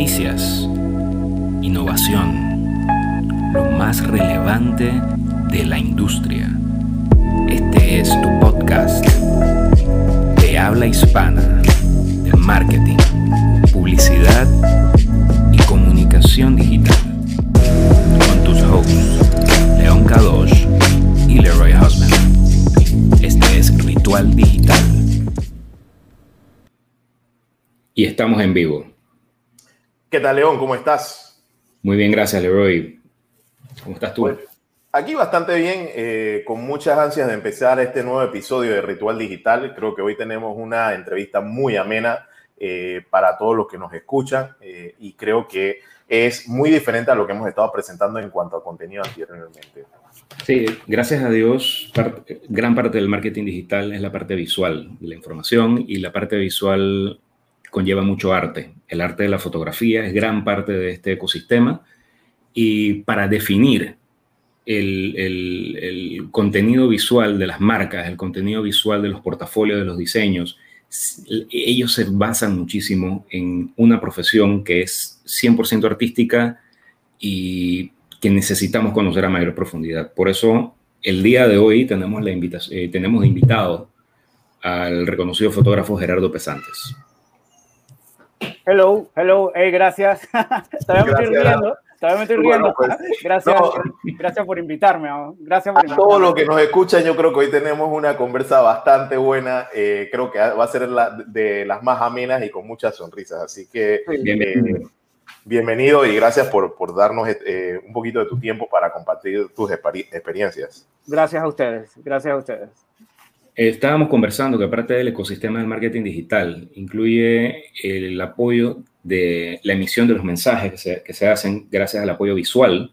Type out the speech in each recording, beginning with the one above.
Noticias. Innovación. Lo más relevante de la industria. Este es tu podcast de habla hispana de marketing, publicidad y comunicación digital. Con tus hosts, León Kadosh y Leroy Husband. Este es Ritual Digital. Y estamos en vivo. ¿Qué tal, León? ¿Cómo estás? Muy bien, gracias, Leroy. ¿Cómo estás tú? Pues, aquí bastante bien, eh, con muchas ansias de empezar este nuevo episodio de Ritual Digital. Creo que hoy tenemos una entrevista muy amena eh, para todos los que nos escuchan eh, y creo que es muy diferente a lo que hemos estado presentando en cuanto a contenido anteriormente. Sí, gracias a Dios, gran parte del marketing digital es la parte visual de la información y la parte visual conlleva mucho arte. El arte de la fotografía es gran parte de este ecosistema y para definir el, contenido visual de las marcas, el contenido visual de los portafolios, de los diseños, ellos se basan muchísimo en una profesión que es 100% artística y que necesitamos conocer a mayor profundidad. Por eso, el día de hoy tenemos, la invitación, eh, tenemos invitado al reconocido fotógrafo Gerardo Pesantes. Hello, hello, hey, gracias. Todavía me estoy riendo, todavía me estoy riendo. Pues, gracias, gracias por invitarme. Gracias por a todos los que nos escuchan, yo creo que hoy tenemos una conversa bastante buena. Eh, creo que va a ser la, de las más amenas y con muchas sonrisas. Así que bienvenido, eh, bienvenido y gracias por, por darnos eh, un poquito de tu tiempo para compartir tus experiencias. Gracias a ustedes, gracias a ustedes. Estábamos conversando que aparte del ecosistema del marketing digital, incluye el apoyo de la emisión de los mensajes que se, hacen gracias al apoyo visual,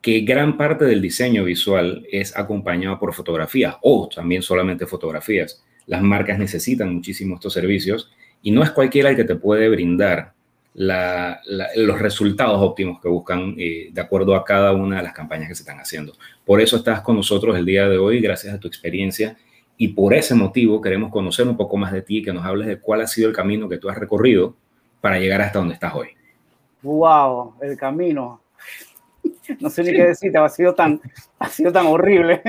que gran parte del diseño visual es acompañado por fotografías o también solamente fotografías. Las marcas necesitan muchísimo estos servicios y no es cualquiera el que te puede brindar los resultados óptimos que buscan eh, de acuerdo a cada una de las campañas que se están haciendo. Por eso estás con nosotros el día de hoy, gracias a tu experiencia y por ese motivo queremos conocer un poco más de ti, que nos hables de cuál ha sido el camino que tú has recorrido para llegar hasta donde estás hoy. Wow, el camino. No sé ni qué decirte, ha sido tan, ha sido tan horrible,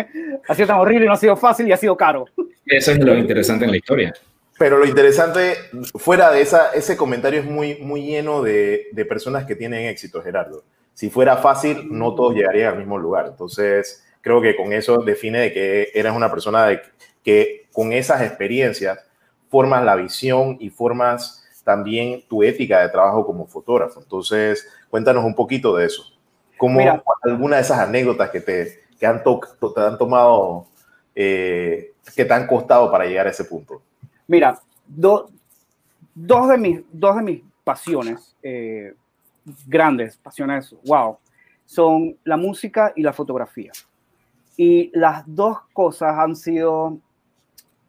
ha sido tan horrible, no ha sido fácil y ha sido caro. Eso es lo interesante en la historia. Pero lo interesante, fuera de esa, ese comentario es muy, muy lleno de, de personas que tienen éxito, Gerardo. Si fuera fácil, no todos llegarían al mismo lugar. Entonces, creo que con eso define de que eres una persona de, que con esas experiencias formas la visión y formas también tu ética de trabajo como fotógrafo. Entonces, cuéntanos un poquito de eso. ¿Cómo alguna de esas anécdotas que te, que han, te han tomado, eh, que te han costado para llegar a ese punto? Mira, dos, de mis, dos de mis pasiones, eh, grandes pasiones, wow, son la música y la fotografía. Y las dos cosas han sido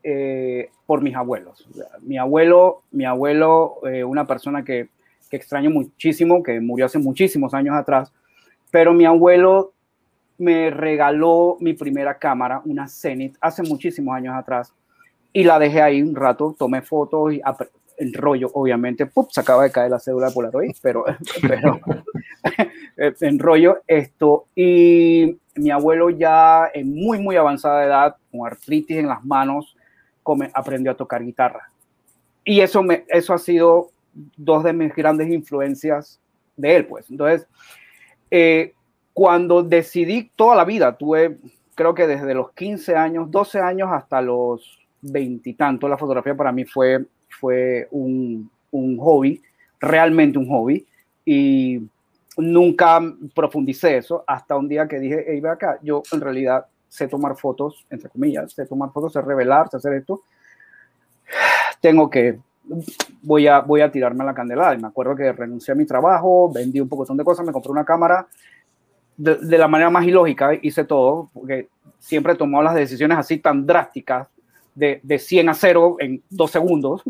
eh, por mis abuelos. Mi abuelo, mi abuelo, eh, una persona que, que, extraño muchísimo, que murió hace muchísimos años atrás, pero mi abuelo me regaló mi primera cámara, una Zenith, hace muchísimos años atrás, y la dejé ahí un rato, tomé fotos y el rollo, obviamente, ¡pup! se acaba de caer la cédula de Polaroid, pero, pero en rollo esto. Y mi abuelo ya en muy, muy avanzada edad, con artritis en las manos, aprendió a tocar guitarra. Y eso, eso ha sido dos de mis grandes influencias de él, pues. Entonces, eh, cuando decidí toda la vida, tuve, creo que desde los 15 años, 12 años hasta los 20 y tanto, la fotografía para mí fue, fue un, un hobby, realmente un hobby, y nunca profundicé eso hasta un día que dije, hey, ve acá, yo en realidad sé tomar fotos, entre comillas, sé tomar fotos, sé revelar, sé hacer esto, tengo que, voy a, voy a tirarme a la candelada. Y me acuerdo que renuncié a mi trabajo, vendí un poco de cosas, me compré una cámara, de, la manera más ilógica hice todo, porque siempre he tomado las decisiones así tan drásticas, de, de 100 a 0 en dos segundos,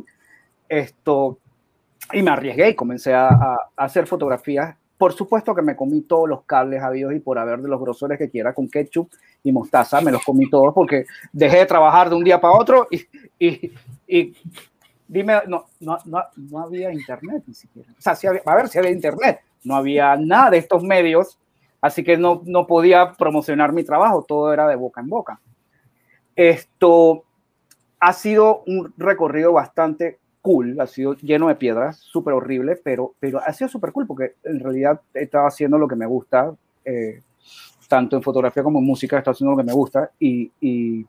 esto, y me arriesgué y comencé a, a hacer fotografías por supuesto que me comí todos los cables habidos y por haber de los grosores que quiera con ketchup y mostaza, me los comí todos porque dejé de trabajar de un día para otro y, y, dime, no, no, no, no había internet ni siquiera. O sea, sí había, a ver si había internet. No había nada de estos medios, así que no, no podía promocionar mi trabajo, todo era de boca en boca. Esto ha sido un recorrido bastante cool, ha sido lleno de piedras, súper horrible, pero, pero ha sido súper cool porque en realidad estaba haciendo lo que me gusta, eh, tanto en fotografía como en música, estaba haciendo lo que me gusta y, y,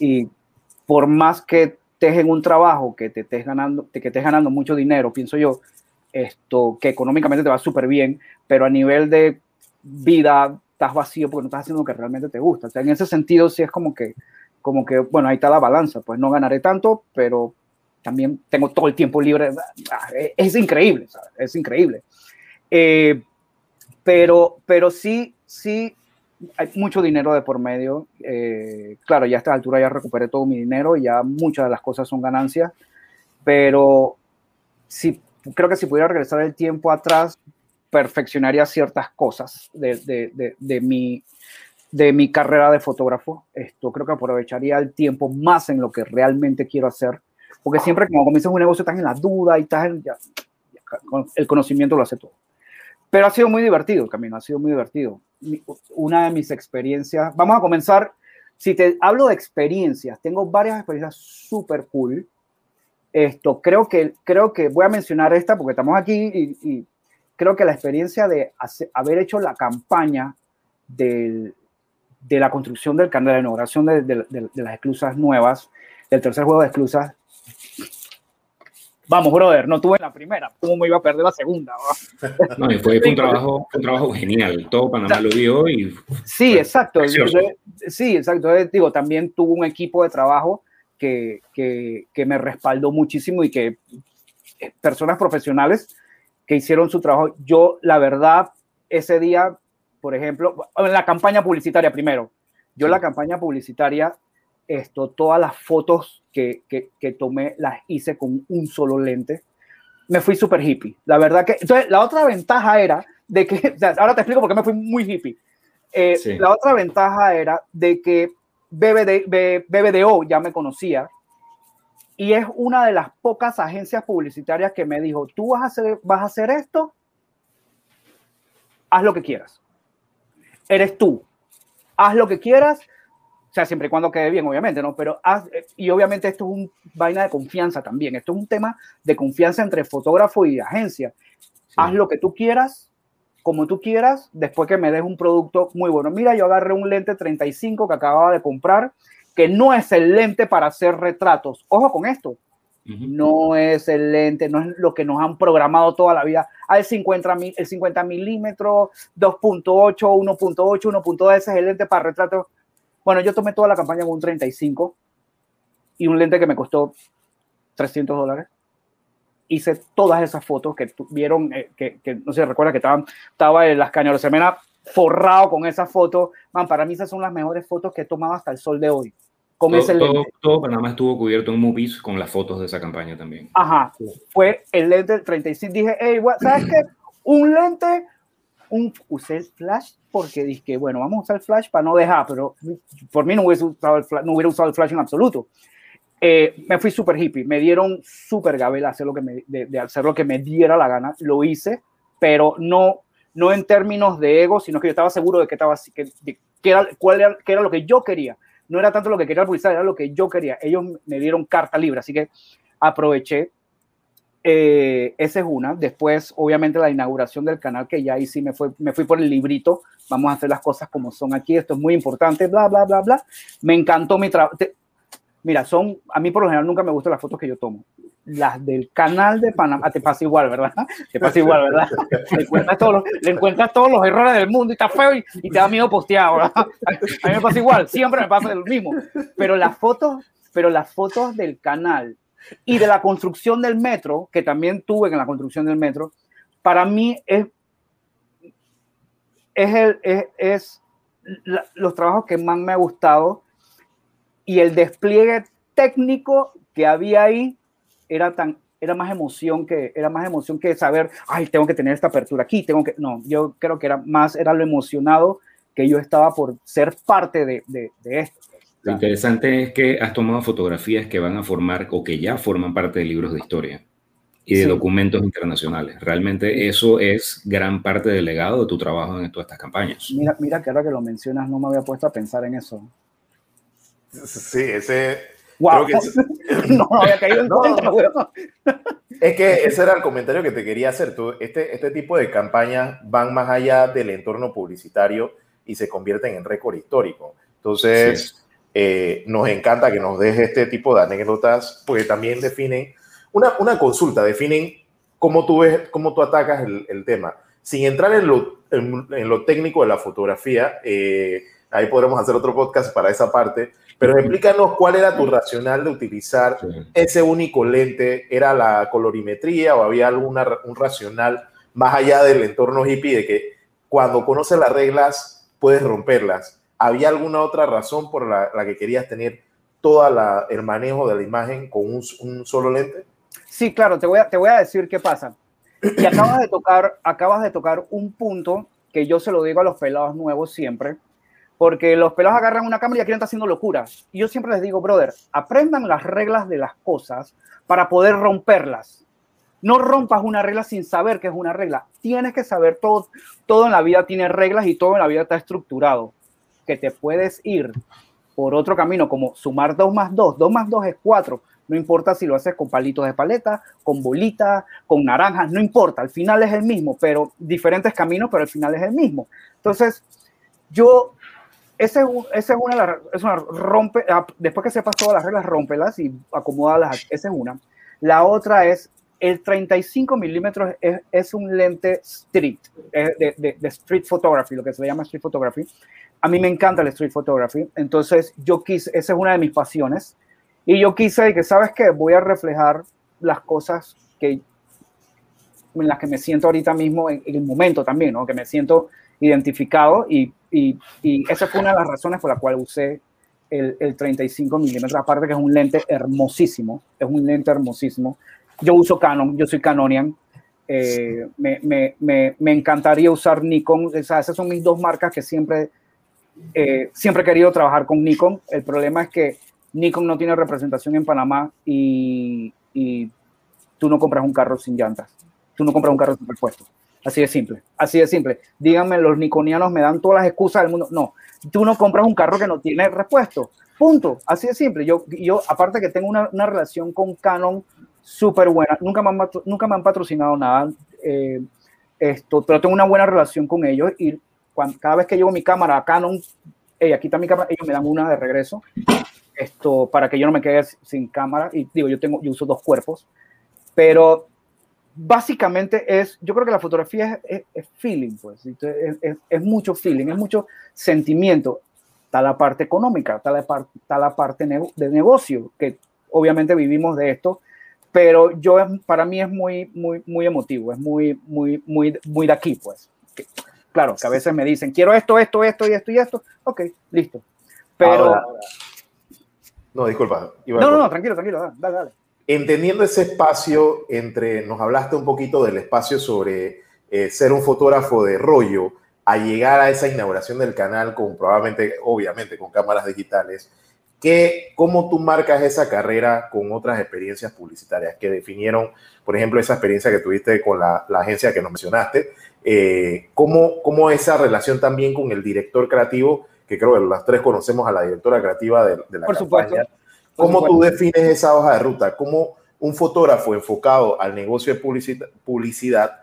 y por más que estés en un trabajo que te estés ganando, que estés ganando mucho dinero, pienso yo, esto que económicamente te va súper bien, pero a nivel de vida estás vacío porque no estás haciendo lo que realmente te gusta. O sea, en ese sentido sí es como que, como que, bueno, ahí está la balanza, pues no ganaré tanto, pero también tengo todo el tiempo libre. Ah, es increíble, es increíble. Eh, pero, pero sí, sí, hay mucho dinero de por medio. Eh, claro, ya a esta altura ya recuperé todo mi dinero, ya muchas de las cosas son ganancias, pero sí, creo que si pudiera regresar el tiempo atrás, perfeccionaría ciertas cosas de, de, de, mi, de mi carrera de fotógrafo. Esto creo que aprovecharía el tiempo más en lo que realmente quiero hacer, porque siempre como comienzas un negocio estás en la duda y estás en, ya, el conocimiento lo hace todo. Pero ha sido muy divertido el camino, ha sido muy divertido. Una de mis experiencias, vamos a comenzar, si te hablo de experiencias, tengo varias experiencias súper cool. Esto, creo que, creo que voy a mencionar esta porque estamos aquí y, y creo que la experiencia de hacer, haber hecho la campaña del, de la construcción del canal, de la inauguración de, de, de, de las esclusas nuevas, del tercer juego de esclusas, vamos, brother, no tuve la primera, ¿cómo me iba a perder la segunda? No, y fue, fue un, trabajo, un trabajo genial, todo Panamá lo vio y... Sí, exacto, sí, exacto, digo, también tuvo un equipo de trabajo que, que, que, me respaldó muchísimo y que eh, personas profesionales que hicieron su trabajo, yo la verdad, ese día, por ejemplo, en la campaña publicitaria primero, yo la campaña publicitaria esto, todas las fotos que, que, que, tomé las hice con un solo lente. Me fui súper hippie. La verdad que, entonces, la otra ventaja era de que, o sea, ahora te explico por qué me fui muy hippie. Eh, sí. La otra ventaja era de que BBD, BBDO ya me conocía y es una de las pocas agencias publicitarias que me dijo, tú vas a hacer, vas a hacer esto, haz lo que quieras. Eres tú. Haz lo que quieras, o sea, siempre y cuando quede bien, obviamente, ¿no? Pero, haz, y obviamente esto es un vaina de confianza también. Esto es un tema de confianza entre fotógrafo y agencia. Sí. Haz lo que tú quieras, como tú quieras, después que me des un producto muy bueno. Mira, yo agarré un lente 35 que acababa de comprar, que no es el lente para hacer retratos. Ojo con esto. Uh -huh. No es el lente, no es lo que nos han programado toda la vida. Al 50, el 50 milímetros, 2.8, 1.8, 1.2, ese es el lente para retratos bueno, yo tomé toda la campaña con un 35 y un lente que me costó 300 dólares. Hice todas esas fotos que vieron, eh, que, que, no sé, recuerda que estaban, estaba en las cañas de semana forrado con esas fotos. Man, para mí esas son las mejores fotos que he tomado hasta el sol de hoy. Con todo, ese todo, lente. todo Panamá estuvo cubierto en movies con las fotos de esa campaña también. Ajá, fue el lente del 35. Dije, hey, ¿sabes qué? Un lente un, usé el flash porque dije, bueno, vamos a usar el flash para no dejar, pero por mí no hubiera usado el flash, no hubiera usado el flash en absoluto. Eh, me fui súper hippie, me dieron súper gabel hacer lo que me, de, de, hacer lo que me diera la gana, lo hice, pero no, no en términos de ego, sino que yo estaba seguro de que estaba que, de, que era, cuál era, que era lo que yo quería. No era tanto lo que quería la publicidad, era lo que yo quería. Ellos me dieron carta libre, así que aproveché eh, esa es una. Después, obviamente, la inauguración del canal, que ya ahí sí me, fue, me fui por el librito. Vamos a hacer las cosas como son aquí. Esto es muy importante, bla, bla, bla, bla. Me encantó mi trabajo. Mira, son, a mí por lo general nunca me gustan las fotos que yo tomo. Las del canal de Panamá, te pasa igual, ¿verdad? Te pasa igual, ¿verdad? Le encuentras todos los, le encuentras todos los errores del mundo y está feo y, y te da miedo postear, ¿verdad? A mí me pasa igual, siempre me pasa lo mismo. Pero las fotos, pero las fotos del canal y de la construcción del metro, que también tuve en la construcción del metro, para mí es, es, el, es, es la, los trabajos que más me ha gustado. Y el despliegue técnico que había ahí era tan era más emoción que era más emoción que saber ay tengo que tener esta apertura aquí tengo que no yo creo que era más era lo emocionado que yo estaba por ser parte de, de, de esto Lo interesante es que has tomado fotografías que van a formar o que ya forman parte de libros de historia y de documentos internacionales. Realmente eso es gran parte del legado de tu trabajo en todas estas campañas. Mira, mira que ahora que lo mencionas no me había puesto a pensar en eso. Sí, ese... Wow. no, había caído en cuenta, Es que ese era el comentario que te quería hacer. Tú, este, este tipo de campañas van más allá del entorno publicitario y se convierten en récord histórico. Entonces, eh, nos encanta que nos deje este tipo de anécdotas, porque también definen una, una consulta, definen cómo tú ves, cómo tú atacas el, el tema. Sin entrar en lo, en, lo, técnico de la fotografía, eh, ahí podremos hacer otro podcast para esa parte, pero explícanos cuál era tu racional de utilizar ese único lente, ¿era la colorimetría o había alguna un racional más allá del entorno hippie de que cuando conoces las reglas puedes romperlas? ¿Había alguna otra razón por la, la que querías tener todo el manejo de la imagen con un, un, solo lente? Sí, claro, te voy, a, te voy a decir qué pasa. Y acabas de, tocar, acabas de tocar un punto que yo se lo digo a los pelados nuevos siempre, porque los pelados agarran una cámara y quieren estar haciendo locuras. Y yo siempre les digo, brother, aprendan las reglas de las cosas para poder romperlas. No rompas una regla sin saber que es una regla. Tienes que saber todo. Todo en la vida tiene reglas y todo en la vida está estructurado. Que te puedes ir por otro camino, como sumar 2 más 2. 2 más 2 es 4. No importa si lo haces con palitos de paleta, con bolitas, con naranjas, no importa. Al final es el mismo, pero diferentes caminos, pero al final es el mismo. Entonces, yo ese es una, es una rompe, ah, después que sepas todas las reglas, rómpelas y acomodalas, esa es una. La otra es, el 35 milímetros es, es, un lente street, de, de, de, street photography, lo que se llama street photography. A mí me encanta el street photography, entonces yo quise, esa es una de mis pasiones, y yo quise que, ¿sabes qué? Voy a reflejar las cosas que, en las que me siento ahorita mismo, en, el momento también, ¿no? Que me siento identificado y, y, esa fue una de las razones por la cual usé el, el 35 milímetros, aparte que es un lente hermosísimo, es un lente hermosísimo. Yo uso Canon, yo soy Canonian, eh, me, me, me, encantaría usar Nikon, esas son mis dos marcas que siempre, eh, siempre he querido trabajar con Nikon. El problema es que Nikon no tiene representación en Panamá y, y tú no compras un carro sin llantas, tú no compras un carro sin repuesto. Así de simple, así de simple. Díganme, los niconianos me dan todas las excusas del mundo. No, tú no compras un carro que no tiene repuesto. Punto. Así de simple. Yo, yo aparte que tengo una, una relación con Canon súper buena, nunca me han, nunca me han patrocinado nada, eh, esto, pero tengo una buena relación con ellos y cuando, cada vez que llevo mi cámara a Canon, hey, aquí está mi cámara, ellos me dan una de regreso, esto, para que yo no me quede sin cámara. Y digo, yo, tengo, yo uso dos cuerpos, pero básicamente es, yo creo que la fotografía es, es, es feeling, pues, es, es, mucho feeling, es mucho sentimiento. Está la parte económica, está la, parte, está la parte de negocio, que obviamente vivimos de esto, pero yo, para mí es muy, muy, muy emotivo, es muy, muy, muy, muy de aquí, pues. Que, claro, que a veces me dicen, quiero esto, esto, esto y esto y esto, ok, listo. Pero... Ahora, no, disculpa. no, no, no, tranquilo, tranquilo, dale, dale entendiendo ese espacio entre, nos hablaste un poquito del espacio sobre eh, ser un fotógrafo de rollo, a llegar a esa inauguración del canal con probablemente, obviamente, con cámaras digitales, ¿qué, ¿cómo tú marcas esa carrera con otras experiencias publicitarias que definieron, por ejemplo, esa experiencia que tuviste con la, la agencia que nos mencionaste? Eh, ¿cómo, ¿Cómo esa relación también con el director creativo, que creo que las tres conocemos a la directora creativa de, de la por campaña, supuesto ¿Cómo tú defines esa hoja de ruta? ¿Cómo un fotógrafo enfocado al negocio de publicidad,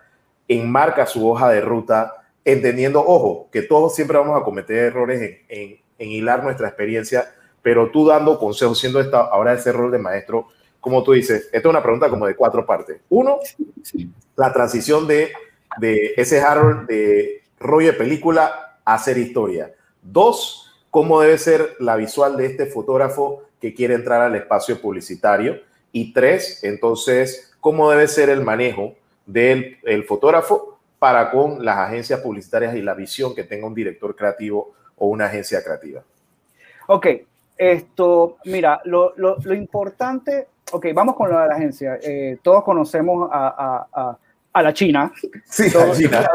enmarca su hoja de ruta, entendiendo, ojo, que todos siempre vamos a cometer errores en, en, en hilar nuestra experiencia, pero tú dando consejos, siendo esta, ahora ese rol de maestro, como tú dices, esta es una pregunta como de cuatro partes. Uno, la transición de, de ese Harold de rollo de película hacer historia. Dos, cómo debe ser la visual de este fotógrafo que quiere entrar al espacio publicitario. Y tres, entonces, cómo debe ser el manejo del el fotógrafo para con las agencias publicitarias y la visión que tenga un director creativo o una agencia creativa. Ok, esto, mira, lo, lo, lo importante, ok, vamos con lo de la agencia. Eh, todos conocemos a la China. Sí, a China.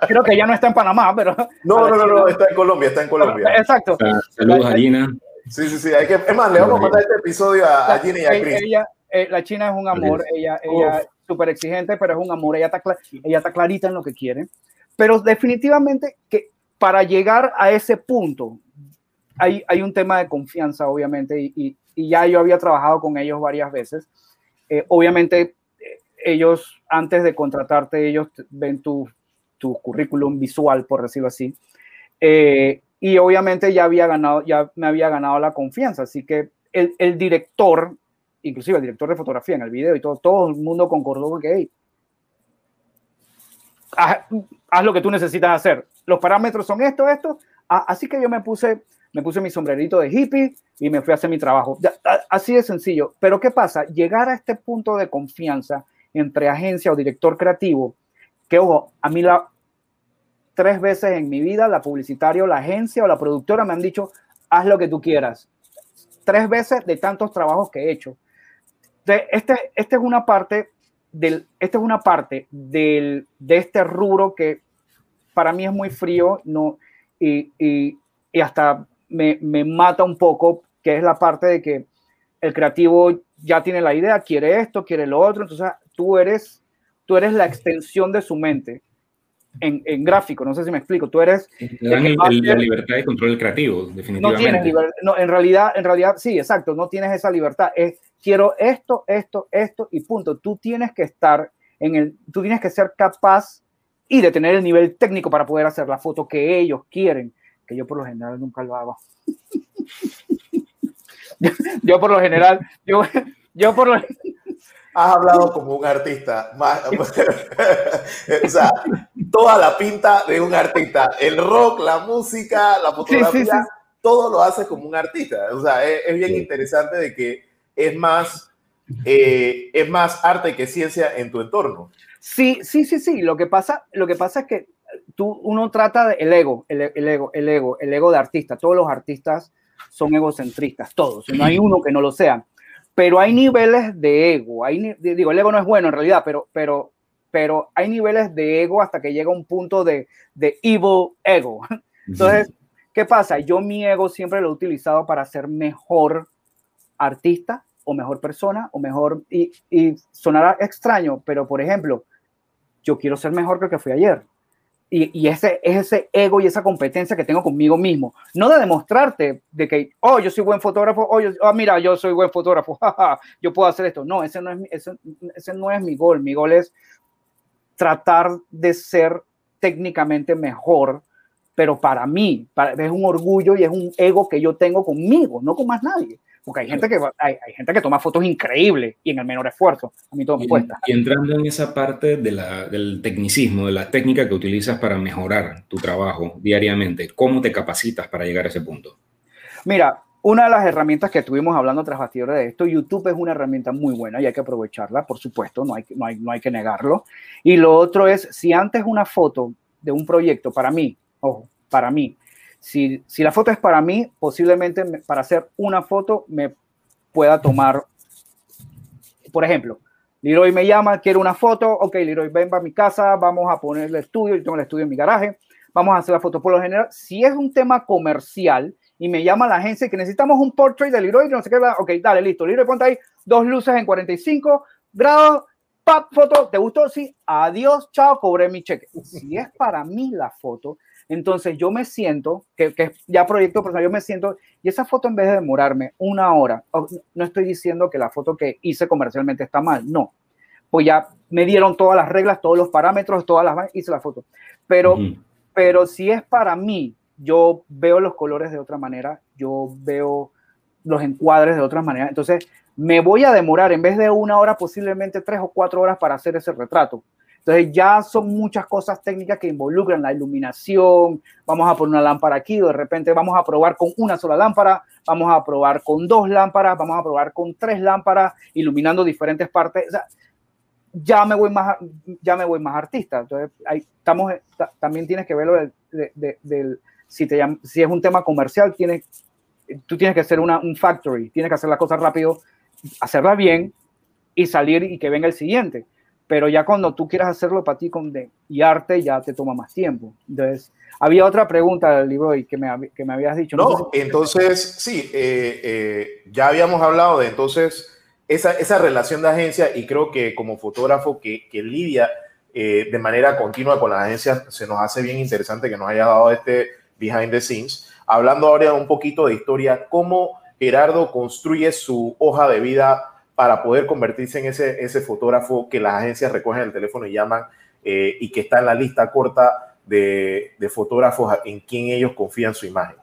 Creo que ya no está en Panamá, pero... No, no, no, no, está en Colombia, está en Colombia. Exacto. Saludos a Gina. Sí, sí, sí. Hay que, es más, le vamos a mandar este episodio a, Gina y a Chris. Ella, eh, la China es un amor, ella, ella es súper exigente, pero es un amor, ella está, ella está clarita en lo que quiere. Pero definitivamente que para llegar a ese punto, hay, hay un tema de confianza, obviamente, y, y, ya yo había trabajado con ellos varias veces. Eh, obviamente, ellos, antes de contratarte, ellos ven tu, tu currículum visual, por decirlo así. Eh, y obviamente ya había ganado, ya me había ganado la confianza. Así que el, el, director, inclusive el director de fotografía en el video y todo, todo el mundo concordó con que, hey, haz, haz, lo que tú necesitas hacer. Los parámetros son esto, esto. Así que yo me puse me puse mi sombrerito de hippie y me fui a hacer mi trabajo. Así de sencillo. Pero ¿qué pasa? Llegar a este punto de confianza entre agencia o director creativo, que ojo, a mí la tres veces en mi vida la publicitario, la agencia o la productora me han dicho, haz lo que tú quieras. Tres veces de tantos trabajos que he hecho. Este, este es una parte del, esta es una parte del, de este rubro que para mí es muy frío no, y, y, y hasta me, me, mata un poco, que es la parte de que el creativo ya tiene la idea, quiere esto, quiere lo otro, entonces tú eres, tú eres la extensión de su mente. En, en gráfico, no sé si me explico, tú eres... la libertad de control creativo, definitivamente. No tienes libertad, no, en realidad, en realidad, sí, exacto, no tienes esa libertad, es quiero esto, esto, esto y punto. Tú tienes que estar en el, tú tienes que ser capaz y de tener el nivel técnico para poder hacer la foto que ellos quieren que yo por lo general nunca lo hago. Yo, por lo general, yo, yo por lo Has hablado como un artista. o sea, toda la pinta de un artista. El rock, la música, la fotografía, todo lo hace como un artista. O sea, es, bien interesante de que es más, eh, es más arte que ciencia en tu entorno. Sí, sí, sí, sí. Lo que pasa, lo que pasa es que tú, uno trata de el ego, el, ego, el ego, el ego de artista. Todos los artistas son egocentristas, todos. No hay uno que no lo sea. Pero hay niveles de ego. Hay, digo, el ego no es bueno en realidad, pero, pero, pero hay niveles de ego hasta que llega un punto de, de evil ego. Entonces, ¿qué pasa? Yo mi ego siempre lo he utilizado para ser mejor artista o mejor persona o mejor, y, y sonará extraño, pero por ejemplo, yo quiero ser mejor que el que fui ayer y, ese es ese ego y esa competencia que tengo conmigo mismo. No de demostrarte de que, oh, yo soy buen fotógrafo, oh, oh mira, yo soy buen fotógrafo, yo puedo hacer esto. No, ese no, es, ese, ese no es mi gol. Mi gol es tratar de ser técnicamente mejor, pero para mí, es un orgullo y es un ego que yo tengo conmigo, no con más nadie. Porque hay gente que, hay, hay, gente que toma fotos increíbles y en el menor esfuerzo. A mí todo me cuesta. Y entrando en esa parte de la, del tecnicismo, de la técnica que utilizas para mejorar tu trabajo diariamente, ¿cómo te capacitas para llegar a ese punto? Mira, una de las herramientas que estuvimos hablando tras bastidores de esto, YouTube es una herramienta muy buena y hay que aprovecharla, por supuesto, no hay, no hay, no hay que negarlo. Y lo otro es, si antes una foto de un proyecto, para mí, ojo, para mí, si, la foto es para mí, posiblemente para hacer una foto me pueda tomar, por ejemplo, Leroy me llama, quiero una foto, ok, Leroy, ven a mi casa, vamos a poner el estudio, yo tengo el estudio en mi garaje, vamos a hacer la foto. Por lo general, si es un tema comercial y me llama la agencia que necesitamos un portrait de Leroy, no sé qué, ok, dale, listo, Leroy, ponte ahí dos luces en 45 grados, pap, foto, ¿te gustó? Sí, adiós, chao, cobré mi cheque. Si es para mí la foto, entonces yo me siento, que, que ya proyecto personal, yo me siento, y esa foto en vez de demorarme una hora, no estoy diciendo que la foto que hice comercialmente está mal, no, pues ya me dieron todas las reglas, todos los parámetros, todas las, hice la foto. Pero, pero si es para mí, yo veo los colores de otra manera, yo veo los encuadres de otra manera, entonces me voy a demorar en vez de una hora, posiblemente tres o cuatro horas para hacer ese retrato. Entonces ya son muchas cosas técnicas que involucran la iluminación, vamos a poner una lámpara aquí, de repente vamos a probar con una sola lámpara, vamos a probar con dos lámparas, vamos a probar con tres lámparas, iluminando diferentes partes. O sea, ya me voy más, ya me voy más artista. Entonces, ahí estamos, también tienes que verlo del, si, te, si es un tema comercial, tienes, tú tienes que hacer una, un factory, tienes que hacer las cosas rápido, hacerla bien y salir y que venga el siguiente pero ya cuando tú quieras hacerlo para ti con de, y arte, ya te toma más tiempo. Entonces, había otra pregunta del libro y que me, que me habías dicho. No, entonces, sí, eh, eh, ya habíamos hablado de entonces esa, esa relación de agencia y creo que como fotógrafo que, que lidia eh, de manera continua con las agencias, se nos hace bien interesante que nos haya dado este behind the scenes. Hablando ahora un poquito de historia, cómo Gerardo construye su hoja de vida para poder convertirse en ese, ese fotógrafo que las agencias recogen el teléfono y llaman eh, y que está en la lista corta de, de, fotógrafos en quien ellos confían su imagen.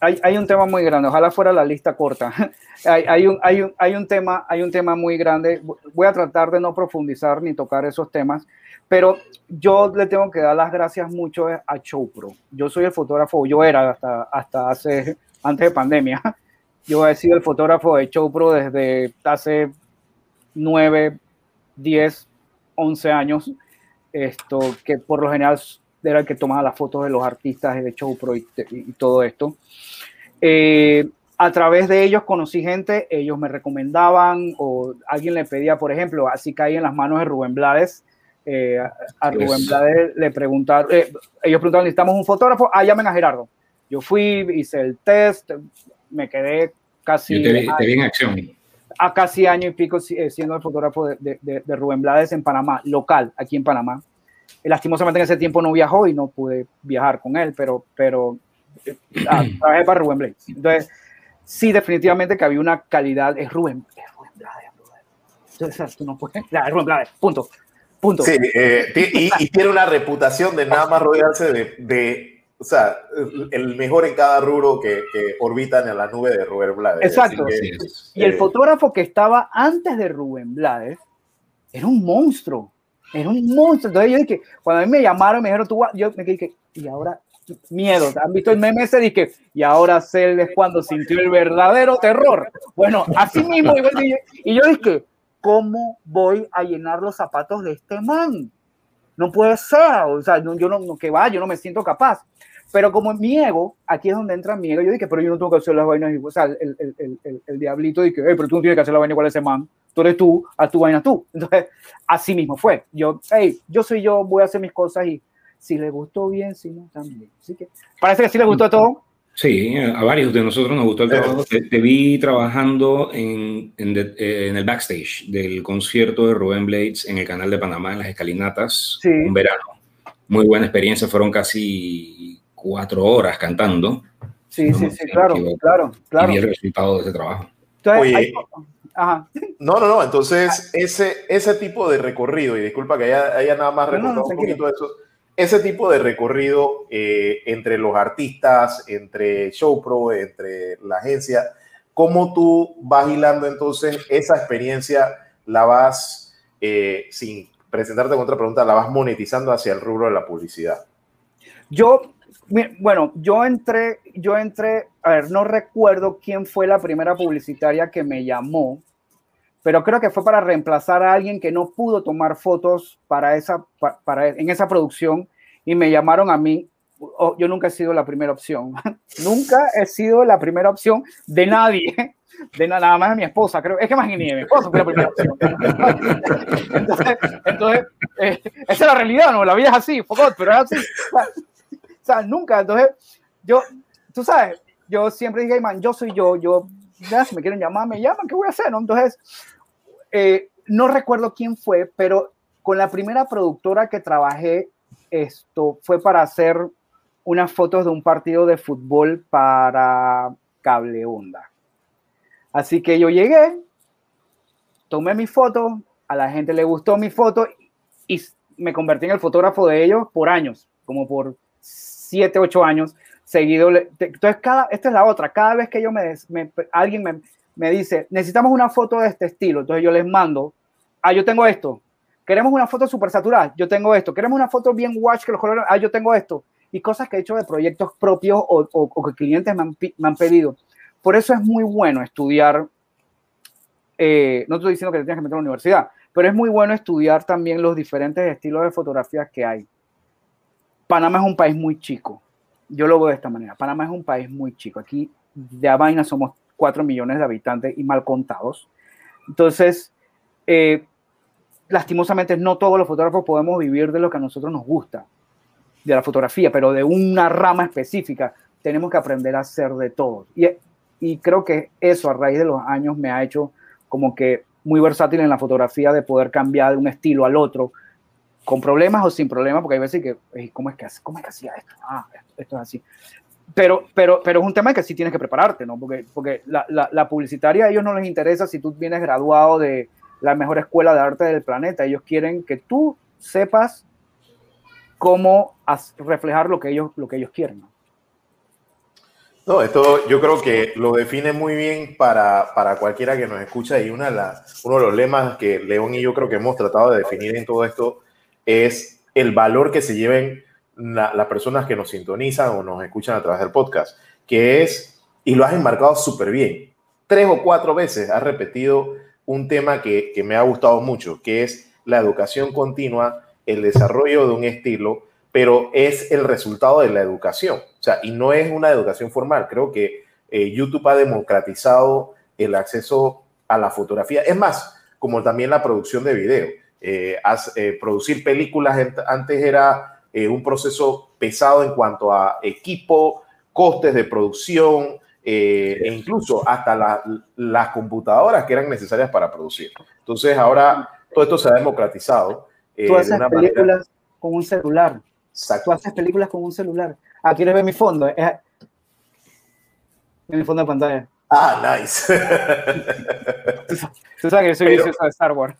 Hay, hay, un tema muy grande, ojalá fuera la lista corta. hay, hay, un, hay, un, hay, un tema, hay un tema muy grande. Voy a tratar de no profundizar ni tocar esos temas, pero yo le tengo que dar las gracias mucho a Chopro. Yo soy el fotógrafo, yo era hasta, hasta hace, antes de pandemia, yo he sido el fotógrafo de Chopro desde hace 9, 10, 11 años, esto, que por lo general era el que tomaba las fotos de los artistas de Chopro y, y todo esto. Eh, a través de ellos conocí gente, ellos me recomendaban o alguien le pedía, por ejemplo, así caí en las manos de Rubén Blades. Eh, a Rubén Blades le preguntaron, eh, ellos preguntaron, necesitamos un fotógrafo, ah, llamen a Gerardo. Yo fui, hice el test, me quedé casi... Yo te vi, te vi en acción. A casi año y pico siendo el fotógrafo de, de, de, Rubén Blades en Panamá, local, aquí en Panamá. Lastimosamente en ese tiempo no viajó y no pude viajar con él, pero, pero ah, trabajé para Rubén Blades. Entonces, sí, definitivamente que había una calidad, es Rubén, es Rubén Blades, Entonces, tú no puedes, ya, es Rubén Blades, punto. Punto. Sí, eh, y, y, tiene una reputación de nada más rodearse de, de o sea, el mejor en cada rubro que, que orbitan en la nube de Rubén Blades. Exacto. Que, y el eh, fotógrafo que estaba antes de Rubén Blades era un monstruo. Era un monstruo. Entonces yo dije, cuando a mí me llamaron, me dijeron, tú, yo me dije, y ahora, miedo. ¿Han visto el meme ese? Dije, y ahora sé es cuando sintió el verdadero terror. Bueno, así mismo. Y yo dije, ¿cómo voy a llenar los zapatos de este man? No puede ser. O sea, no, yo no, no, que va, yo no me siento capaz. Pero como mi ego, aquí es donde entra mi ego, yo dije, pero yo no tengo que hacer las vainas, o sea, el, el, el, el diablito dice, hey, pero tú no tienes que hacer la vaina igual ese man, tú eres tú, haz tu vaina tú. Entonces, así mismo fue. Yo, hey, yo soy yo, voy a hacer mis cosas y si le gustó bien, si no, también. Así que parece que sí le gustó todo. Sí, a varios de nosotros nos gustó el trabajo. Te, te vi trabajando en, en, de, eh, en, el backstage del concierto de Rubén Blades en el canal de Panamá, en las escalinatas, sí. un verano. Muy buena experiencia, fueron casi cuatro horas cantando. Sí, sí, sí, claro, claro, claro. Y el resultado de ese trabajo. Entonces, Oye, hay... Ajá. No, no, no, entonces ese, ese tipo de recorrido, y disculpa que haya, haya nada más recordado no, no, un poquito de eso, ese tipo de recorrido eh, entre los artistas, entre Showpro, entre la agencia, ¿cómo tú vas hilando entonces esa experiencia, la vas, eh, sin presentarte con otra pregunta, la vas monetizando hacia el rubro de la publicidad? Yo, bueno, yo entré, yo entré, a ver, no recuerdo quién fue la primera publicitaria que me llamó, pero creo que fue para reemplazar a alguien que no pudo tomar fotos para esa, para, para en esa producción y me llamaron a mí. Oh, yo nunca he sido la primera opción, nunca he sido la primera opción de nadie, de nada más de mi esposa, creo, es que más ni de mi esposa fue la primera opción. entonces, entonces eh, esa es la realidad, no, la vida es así, pero es así. Sea, nunca, entonces, yo, tú sabes, yo siempre dije, man, yo soy yo, yo, ya, si me quieren llamar, me llaman, ¿qué voy a hacer? No? Entonces, eh, no recuerdo quién fue, pero con la primera productora que trabajé, esto fue para hacer unas fotos de un partido de fútbol para Cable Onda. Así que yo llegué, tomé mi foto, a la gente le gustó mi foto y me convertí en el fotógrafo de ellos por años, como por siete, ocho años seguido. Entonces, cada, esta es la otra, cada vez que yo me, alguien me, me dice, necesitamos una foto de este estilo, entonces yo les mando, ah, yo tengo esto, queremos una foto súper saturada, yo tengo esto, queremos una foto bien watch, que los colores, ah, yo tengo esto, y cosas que he hecho de proyectos propios o, o, que clientes me han, me han, pedido. Por eso es muy bueno estudiar, eh, no estoy diciendo que te que meter a la universidad, pero es muy bueno estudiar también los diferentes estilos de fotografías que hay. Panamá es un país muy chico, yo lo veo de esta manera, Panamá es un país muy chico, aquí de vaina somos 4 millones de habitantes y mal contados. Entonces, eh, lastimosamente no todos los fotógrafos podemos vivir de lo que a nosotros nos gusta, de la fotografía, pero de una rama específica. Tenemos que aprender a hacer de todo. Y creo que eso a raíz de los años me ha hecho como que muy versátil en la fotografía de poder cambiar de un estilo al otro, con problemas o sin problemas, porque hay veces que, ¿cómo es que, cómo es que hacía esto? Ah, esto es así. Pero, pero, pero es un tema que sí tienes que prepararte, ¿no? Porque, porque la, la, la publicitaria a ellos no les interesa si tú vienes graduado de la mejor escuela de arte del planeta. Ellos quieren que tú sepas cómo reflejar lo que ellos, lo que ellos quieren. ¿no? No, esto yo creo que lo define muy bien para, para cualquiera que nos escucha y una de las, uno de los lemas que León y yo creo que hemos tratado de definir en todo esto es el valor que se lleven las personas que nos sintonizan o nos escuchan a través del podcast, que es, y lo has enmarcado súper bien, tres o cuatro veces has repetido un tema que, que me ha gustado mucho, que es la educación continua, el desarrollo de un estilo, pero es el resultado de la educación, o sea, y no es una educación formal. Creo que eh, YouTube ha democratizado el acceso a la fotografía, es más, como también la producción de video. Eh, eh, producir películas antes era un proceso pesado en cuanto a equipo, costes de producción, e incluso hasta las computadoras que eran necesarias para producir. Entonces ahora todo esto se ha democratizado. Tú haces películas con un celular. Tú haces películas con un celular. Ah, ¿quieres ver mi fondo? Es mi fondo de pantalla. Ah, nice. Tú sabes que soy vicioso de Star Wars.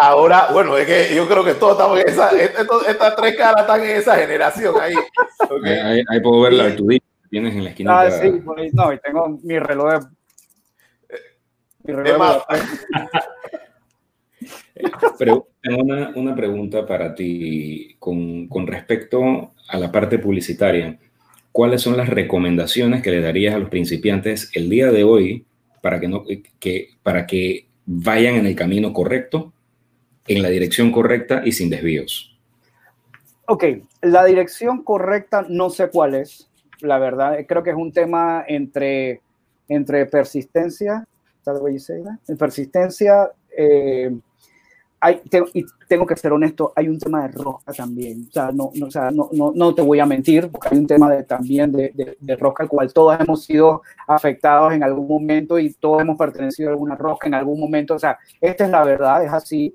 Ahora, bueno, es que yo creo que todos estamos en esa, estas tres caras están en esa generación ahí. Ahí, puedo ver la Artudito que tienes en la esquina. Ah, sí, por ahí, no, y tengo mi reloj de... Mi reloj de... Pero tengo una, una, pregunta para ti con, con, respecto a la parte publicitaria. ¿Cuáles son las recomendaciones que le darías a los principiantes el día de hoy para que, no, que, para que vayan en el camino correcto, en la dirección correcta y sin desvíos? Ok, la dirección correcta no sé cuál es, la verdad. Creo que es un tema entre, entre persistencia, persistencia, eh, hay, y tengo que ser honesto, hay un tema de rosca también. O sea, no, no, o sea, no, no, no, te voy a mentir, porque hay un tema de, también de, de, de, al cual todos hemos sido afectados en algún momento y todos hemos pertenecido a alguna rosca en algún momento. O sea, esta es la verdad, es así.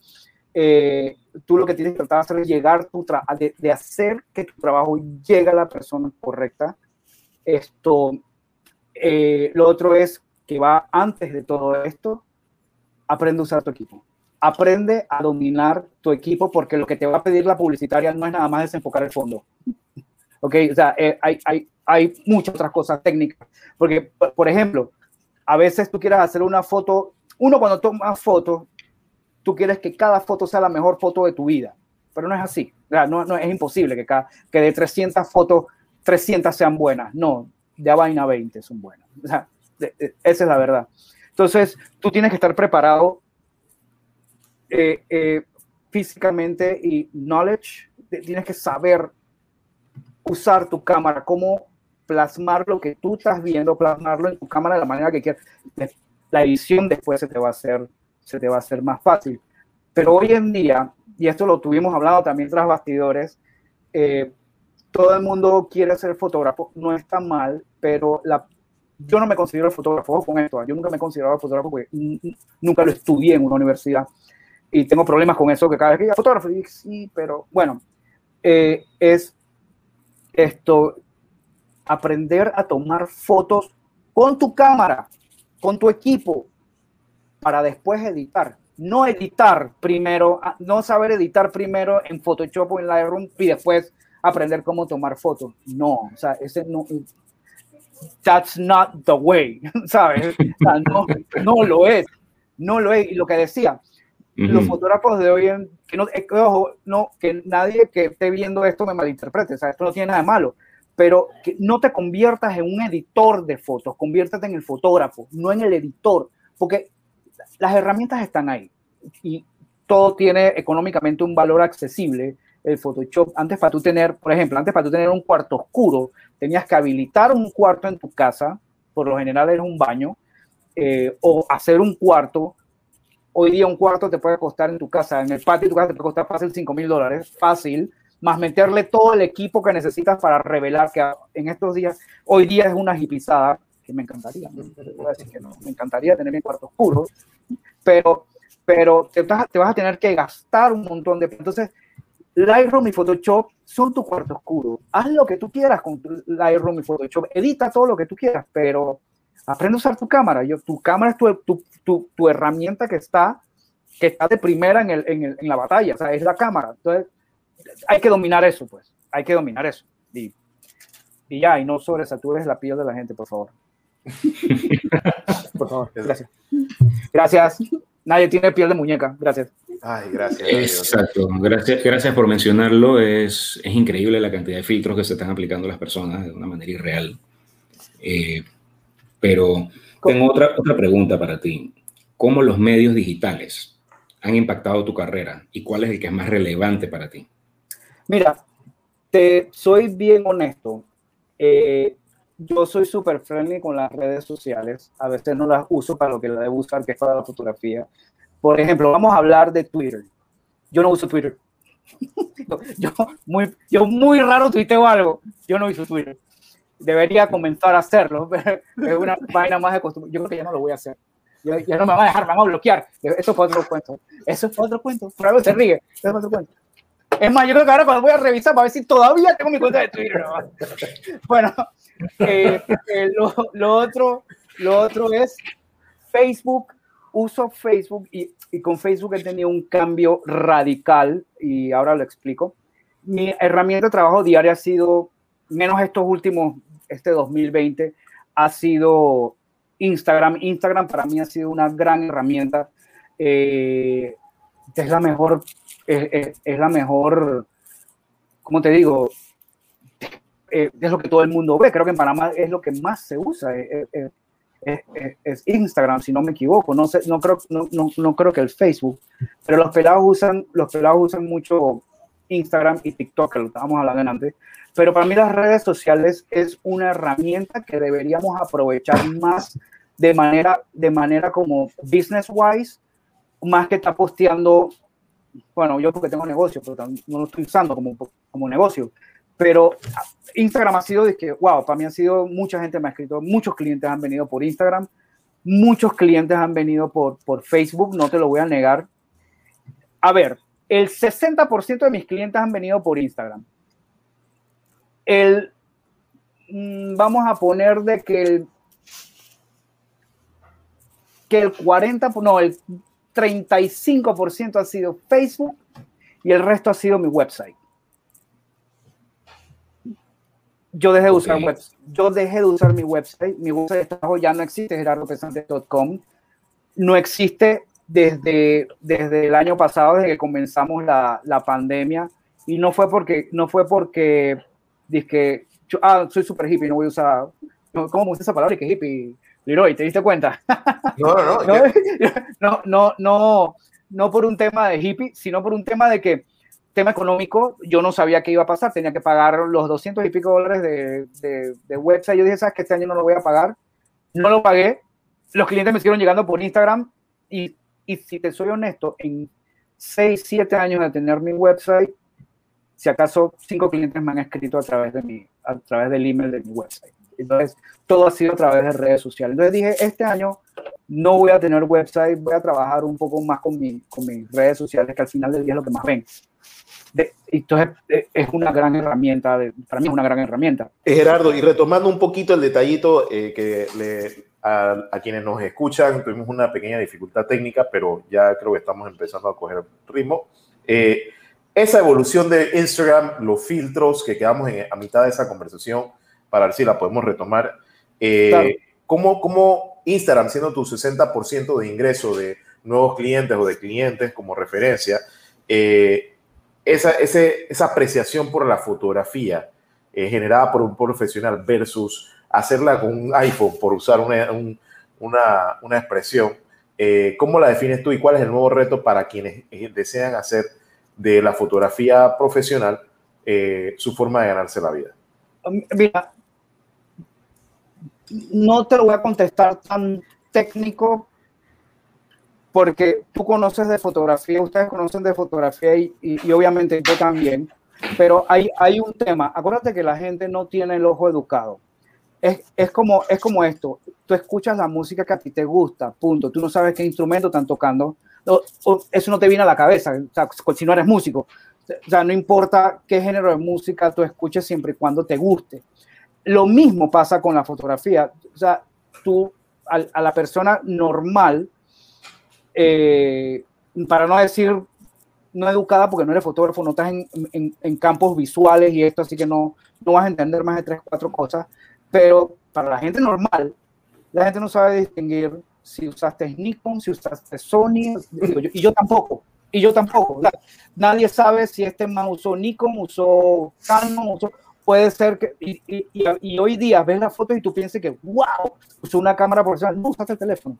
Eh, tú lo que tienes que tratar de hacer es llegar tu de, de, hacer que tu trabajo llegue a la persona correcta. Esto, eh, lo otro es que va antes de todo esto, aprende a usar tu equipo aprende a dominar tu equipo porque lo que te va a pedir la publicitaria no es nada más desenfocar el fondo. ¿Ok? O sea, eh, hay, hay, hay muchas otras cosas técnicas. Porque, por ejemplo, a veces tú quieres hacer una foto, uno cuando toma fotos, tú quieres que cada foto sea la mejor foto de tu vida, pero no es así. No, es imposible que, cada, que de 300 fotos, 300 sean buenas. No, de vaina 20 son buenas. O sea, esa es la verdad. Entonces, tú tienes que estar preparado eh, eh, físicamente y knowledge, tienes que saber usar tu cámara, cómo plasmar lo que tú estás viendo, plasmarlo en tu cámara de la manera que quieras. La edición después se te va a hacer, se te va a hacer más fácil. Pero hoy en día, y esto lo tuvimos hablado también tras bastidores, eh, todo el mundo quiere ser fotógrafo, no está mal, pero yo no me considero fotógrafo con esto, yo nunca me he fotógrafo porque nunca lo estudié en una universidad y tengo problemas con eso que cada vez que diga fotógrafo, sí, pero bueno, eh, es esto, aprender a tomar fotos con tu cámara, con tu equipo, para después editar. No editar primero, ah, no saber editar primero en Photoshop o en Lightroom y después aprender cómo tomar fotos. No, o sea, ese no, that's not the way, ¿sabes? no, no lo es, no lo es. Y lo que decía, los fotógrafos de hoy en que no, eh, no, que nadie que esté viendo esto me malinterprete, o sea, esto no tiene nada de malo, pero que no te conviertas en un editor de fotos, conviértete en el fotógrafo, no en el editor, porque las herramientas están ahí y todo tiene económicamente un valor accesible. El Photoshop, antes para tú tener, por ejemplo, antes para tú tener un cuarto oscuro, tenías que habilitar un cuarto en tu casa, por lo general era un baño, eh, o hacer un cuarto Hoy día un cuarto te puede costar en tu casa, en el patio de tu casa te puede costar fácil 5 mil dólares, fácil, más meterle todo el equipo que necesitas para revelar que en estos días, hoy día es una hipizada, que me encantaría, decir que no, me encantaría tener mi cuarto oscuro, pero, pero te, vas, te vas a tener que gastar un montón de... Entonces, Lightroom y Photoshop son tu cuarto oscuro. Haz lo que tú quieras con Lightroom y Photoshop. Edita todo lo que tú quieras, pero aprende a usar tu cámara. Yo, tu cámara es tu, tu, tu, tu herramienta que está, que está de primera en, el, en, el, en, la batalla. O sea, es la cámara. Entonces, hay que dominar eso, pues. Hay que dominar eso. Y, y ya, y no sobresatures la piel de la gente, por favor. por favor, gracias. Gracias. Nadie tiene piel de muñeca. Gracias. Ay, gracias. Exacto. Gracias, gracias por mencionarlo. Es, es increíble la cantidad de filtros que se están aplicando a las personas de una manera irreal. Eh, pero tengo otra, otra pregunta para ti. ¿Cómo los medios digitales han impactado tu carrera y cuál es el que es más relevante para ti? Mira, te soy bien honesto. Eh, yo soy súper friendly con las redes sociales. A veces no las uso para lo que la debo usar, que es para la fotografía. Por ejemplo, vamos a hablar de Twitter. Yo no uso Twitter. yo, muy, yo muy raro tuiteo algo. Yo no uso Twitter. Debería comenzar a hacerlo. es una vaina más de costumbre. Yo creo que ya no lo voy a hacer. Ya, no me van a dejar, me van a bloquear. Eso fue otro cuento. Eso fue otro cuento. Por algo se ríe. Eso fue otro cuento. Es más, yo creo que ahora cuando voy a revisar para ver si todavía tengo mi cuenta de Twitter. ¿no? Bueno, eh, lo, otro, lo otro es Facebook. Uso Facebook y, y, con Facebook he tenido un cambio radical y ahora lo explico. Mi herramienta de trabajo diario ha sido, menos estos últimos, este 2020, ha sido Instagram. Instagram para mí ha sido una gran herramienta. Eh, es la mejor es, es, es, la mejor, ¿cómo te digo? Eh, es lo que todo el mundo ve. Creo que en Panamá es lo que más se usa. Es, es Instagram, si no me equivoco. No, sé, no, creo, no, no, no, creo que el Facebook. Pero los pelados usan, los pelados usan mucho Instagram y TikTok, que lo estábamos hablando antes. Pero para mí las redes sociales es una herramienta que deberíamos aprovechar más de manera, de manera como business wise, más que está posteando bueno, yo porque tengo negocio, pero no lo estoy usando como, como negocio. Pero Instagram ha sido, de wow, para mí ha sido, mucha gente me ha escrito, muchos clientes han venido por Instagram, muchos clientes han venido por, por Facebook, no te lo voy a negar. A ver, el 60% de mis clientes han venido por Instagram. El, mmm, vamos a poner de que el, que el 40, no, el 35% ha sido Facebook y el resto ha sido mi website. Yo dejé de okay. usar web, yo dejé de usar mi website, mi website de trabajo ya no existe, gerardopesante.com, no existe desde, desde el año pasado, desde que comenzamos la, la pandemia, y no fue porque, no fue porque, dije, yo, ah, soy super hippie, no voy a usar, ¿cómo me gusta esa palabra? que hippie? Leroy, ¿te diste cuenta? No, no, no. no, no, no, no por un tema de hippie, sino por un tema de que, tema económico, yo no sabía qué iba a pasar, tenía que pagar los 200 y pico dólares de, de, de website. Yo dije, ¿sabes que este año no lo voy a pagar? No lo pagué. Los clientes me siguieron llegando por Instagram y, y si te soy honesto, en 6, 7 años de tener mi website, si acaso cinco clientes me han escrito a través de mi, a través del email de mi website. Entonces, todo ha sido a través de redes sociales. Entonces dije, este año no voy a tener website, voy a trabajar un poco más con, mi, con mis redes sociales, que al final del día es lo que más ven. De, entonces, es una gran herramienta, de, para mí es una gran herramienta. Gerardo, y retomando un poquito el detallito eh, que le, a, a, quienes nos escuchan, tuvimos una pequeña dificultad técnica, pero ya creo que estamos empezando a coger ritmo. Eh, esa evolución de Instagram, los filtros que quedamos en, a mitad de esa conversación, para ver si la podemos retomar. Eh, claro. ¿cómo, ¿Cómo Instagram, siendo tu 60% de ingreso de nuevos clientes o de clientes como referencia, eh, esa, esa apreciación por la fotografía eh, generada por un profesional versus hacerla con un iPhone, por usar una, un, una, una expresión, eh, ¿cómo la defines tú y cuál es el nuevo reto para quienes desean hacer de la fotografía profesional eh, su forma de ganarse la vida? Mira, no te lo voy a contestar tan técnico, porque tú conoces de fotografía, ustedes conocen de fotografía y, y, obviamente yo también, pero hay, hay un tema, acuérdate que la gente no tiene el ojo educado. Es, es, como, es como esto, tú escuchas la música que a ti te gusta, punto, tú no sabes qué instrumento están tocando, eso no te viene a la cabeza, o sea, si no eres músico, o sea, no importa qué género de música tú escuches siempre y cuando te guste. Lo mismo pasa con la fotografía, o sea, tú a, la persona normal, eh, para no decir no educada porque no eres fotógrafo, no estás en, en, campos visuales y esto, así que no, no vas a entender más de tres, cuatro cosas, pero para la gente normal, la gente no sabe distinguir si usaste Nikon, si usaste Sony, y yo tampoco, y yo tampoco. Nadie sabe si este man usó Nikon, usó Canon, usó, puede ser que, y, y, y, hoy día ves la foto y tú piensas que, wow, usó una cámara profesional, no usaste el teléfono.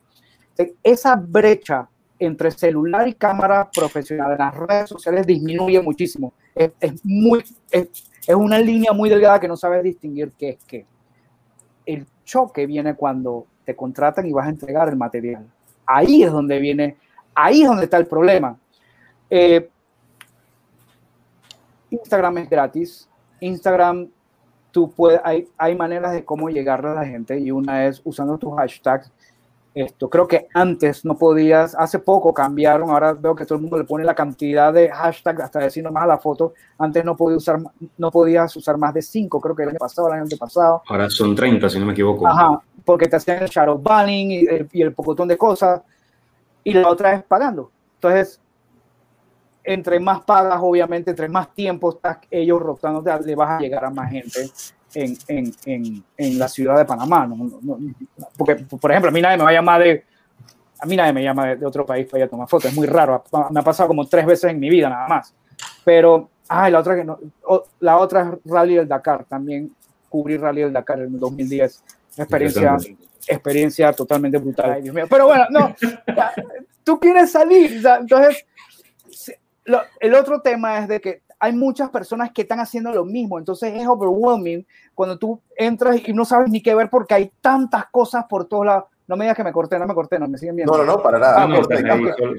Esa brecha entre celular y cámara profesional en las redes sociales disminuye muchísimo. Es, es muy, es, es, una línea muy delgada que no sabes distinguir qué es qué. El choque viene cuando te contratan y vas a entregar el material. Ahí es donde viene, ahí es donde está el problema. Eh, Instagram es gratis, Instagram, tú puedes, hay, hay maneras de cómo llegarle a la gente y una es usando tus hashtags. Esto, creo que antes no podías, hace poco cambiaron, ahora veo que todo el mundo le pone la cantidad de hashtags hasta decir nomás a la foto. Antes no, podía usar, no podías usar más de cinco, creo que el año pasado, el año pasado. Ahora son 30, si no me equivoco. Ajá, porque te hacían el shadow banning y el, y el pocotón de cosas. Y la otra es pagando. Entonces, entre más pagas, obviamente, entre más tiempo estás ellos rotando, le vas a llegar a más gente en, en, en, en la ciudad de Panamá. porque, por ejemplo, a mí nadie me va a llamar de, a mí nadie me llama de, otro país para ir a tomar fotos, es muy raro, me ha pasado como tres veces en mi vida nada más. Pero, ay, la otra que no, la otra es Rally del Dakar, también cubrí Rally del Dakar en 2010, experiencia, experiencia totalmente brutal. Pero bueno, no, tú quieres salir, entonces el otro tema es de que hay muchas personas que están haciendo lo mismo, entonces es overwhelming cuando tú entras y no sabes ni qué ver porque hay tantas cosas por todos lados. No me digas que me corté, no me corté, no me siguen viendo. No, no, no, para nada. Ah, no,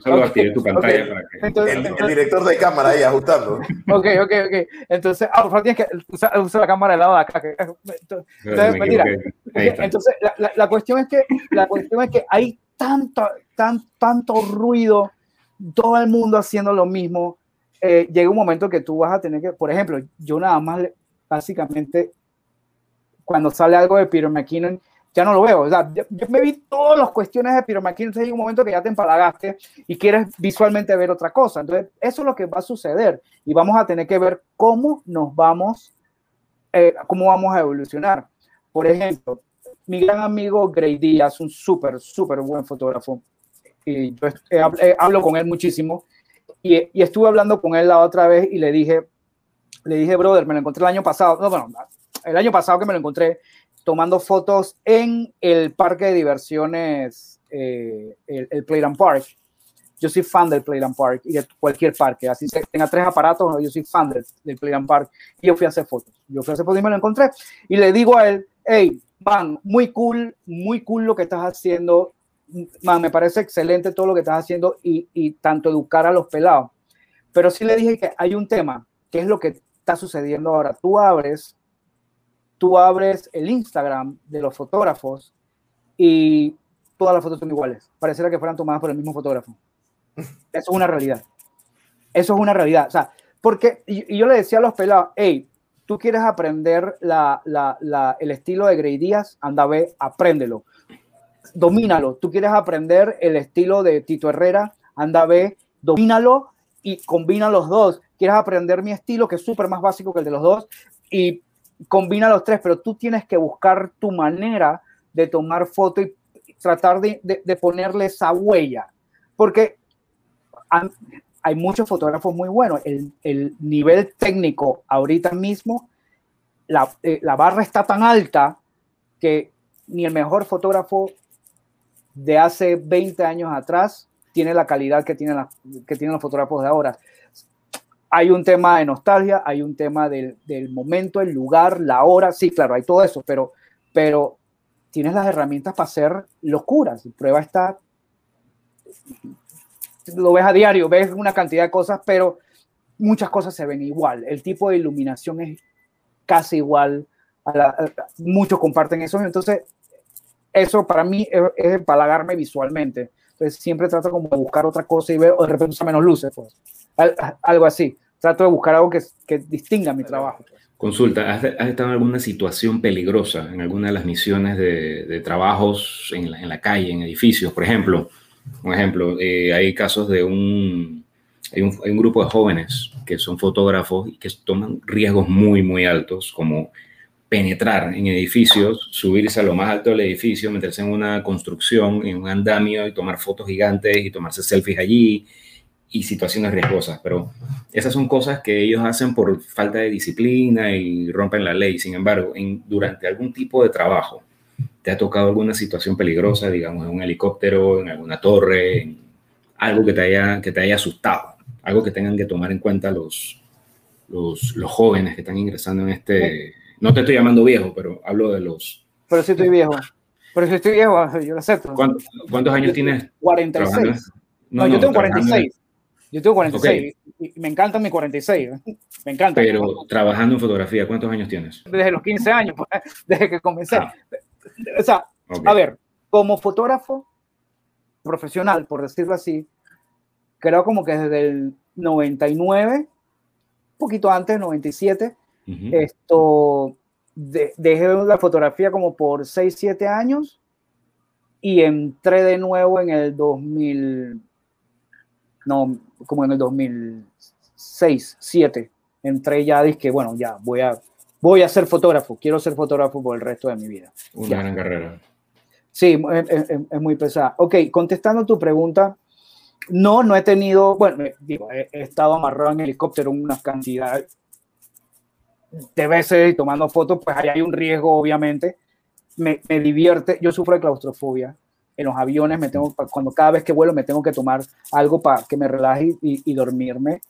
solo, activé tu pantalla para que... Entonces, el, director de cámara ahí ajustando. Ok, ok, ok. Entonces, ah, por favor, tienes que usar, la cámara del lado de acá. Entonces, mentira. Entonces, la, la, cuestión es que, la cuestión es que hay tanto, tan, tanto ruido todo el mundo haciendo lo mismo, eh, llega un momento que tú vas a tener que, por ejemplo, yo nada más, básicamente, cuando sale algo de Peter McKinnon, ya no lo veo. O sea, yo, me vi todas las cuestiones de Peter McKinnon, entonces llega un momento que ya te empalagaste y quieres visualmente ver otra cosa. Entonces, eso es lo que va a suceder y vamos a tener que ver cómo nos vamos, eh, cómo vamos a evolucionar. Por ejemplo, mi gran amigo Gray Díaz, un súper, súper buen fotógrafo, y yo hablo con él muchísimo. Y, y, estuve hablando con él la otra vez y le dije, le dije, brother, me lo encontré el año pasado, no, bueno, el año pasado que me lo encontré tomando fotos en el parque de diversiones, eh, el, el Playland Park. Yo soy fan del Playland Park y de cualquier parque, así que tenga tres aparatos, yo soy fan del, del Playland Park. Y yo fui a hacer fotos. Yo fui a hacer fotos y me lo encontré. Y le digo a él, hey, man, muy cool, muy cool lo que estás haciendo, me parece excelente todo lo que estás haciendo y, y, tanto educar a los pelados. Pero sí le dije que hay un tema, que es lo que está sucediendo ahora. Tú abres, tú abres el Instagram de los fotógrafos y todas las fotos son iguales. Pareciera que fueran tomadas por el mismo fotógrafo. Eso es una realidad. Eso es una realidad. O sea, porque y, yo le decía a los pelados, hey, tú quieres aprender la, la, la, el estilo de Grey Díaz, anda, ve, apréndelo domínalo. Tú quieres aprender el estilo de Tito Herrera, anda, ve, domínalo y combina los dos. Quieres aprender mi estilo, que es súper más básico que el de los dos, y combina los tres, pero tú tienes que buscar tu manera de tomar foto y tratar de, de, ponerle esa huella. Porque hay muchos fotógrafos muy buenos. El, el nivel técnico ahorita mismo, la, eh, la barra está tan alta que ni el mejor fotógrafo de hace 20 años atrás tiene la calidad que tienen, que tienen los fotógrafos de ahora. Hay un tema de nostalgia, hay un tema del, del, momento, el lugar, la hora, sí, claro, hay todo eso, pero, pero tienes las herramientas para hacer locuras. Prueba está, lo ves a diario, ves una cantidad de cosas, pero muchas cosas se ven igual. El tipo de iluminación es casi igual. Muchos comparten eso. Entonces, eso para mí es, empalagarme visualmente. Entonces, siempre trato como de buscar otra cosa y ver, o de repente usa menos luces, pues. Algo así. Trato de buscar algo que, que distinga mi trabajo. Pues. Consulta, ¿has, estado en alguna situación peligrosa en alguna de las misiones de, de trabajos en la, en la, calle, en edificios? Por ejemplo, un ejemplo, eh, hay casos de un hay, un hay un, grupo de jóvenes que son fotógrafos y que toman riesgos muy, muy altos, como penetrar en edificios, subirse a lo más alto del edificio, meterse en una construcción, en un andamio y tomar fotos gigantes y tomarse selfies allí y situaciones riesgosas, pero esas son cosas que ellos hacen por falta de disciplina y rompen la ley. Sin embargo, en, durante algún tipo de trabajo, ¿te ha tocado alguna situación peligrosa, digamos, en un helicóptero, en alguna torre, en algo que te haya, que te haya asustado, algo que tengan que tomar en cuenta los, los, los jóvenes que están ingresando en este... No te estoy llamando viejo, pero hablo de los... Pero si estoy viejo. Pero si estoy viejo, yo lo acepto. ¿Cuántos, cuántos años tienes? 46. No, no, yo tengo 46. Yo tengo 46 okay. y me encanta mi 46. Me encanta. Pero trabajando en fotografía, ¿cuántos años tienes? Desde los 15 años, pues, desde que comencé. Ah. O sea, okay. a ver, como fotógrafo profesional, por decirlo así, creo como que desde el 99, un poquito antes, 97, uh -huh. esto, de, dejé la fotografía como por 6, 7 años y entré de nuevo en el 2000 no, como en el 2006, 2007, entré ya, dije, bueno, ya voy a, voy a ser fotógrafo, quiero ser fotógrafo por el resto de mi vida. Una ya. gran carrera. Sí, es, es, es, muy pesada. Ok, contestando tu pregunta, no, no he tenido, bueno, digo, he, he estado amarrado en helicóptero una cantidad de veces y tomando fotos, pues ahí hay un riesgo, obviamente. Me, me divierte, yo sufro de claustrofobia, en los aviones, me tengo, cuando cada vez que vuelo me tengo que tomar algo para que me relaje y, y dormirme.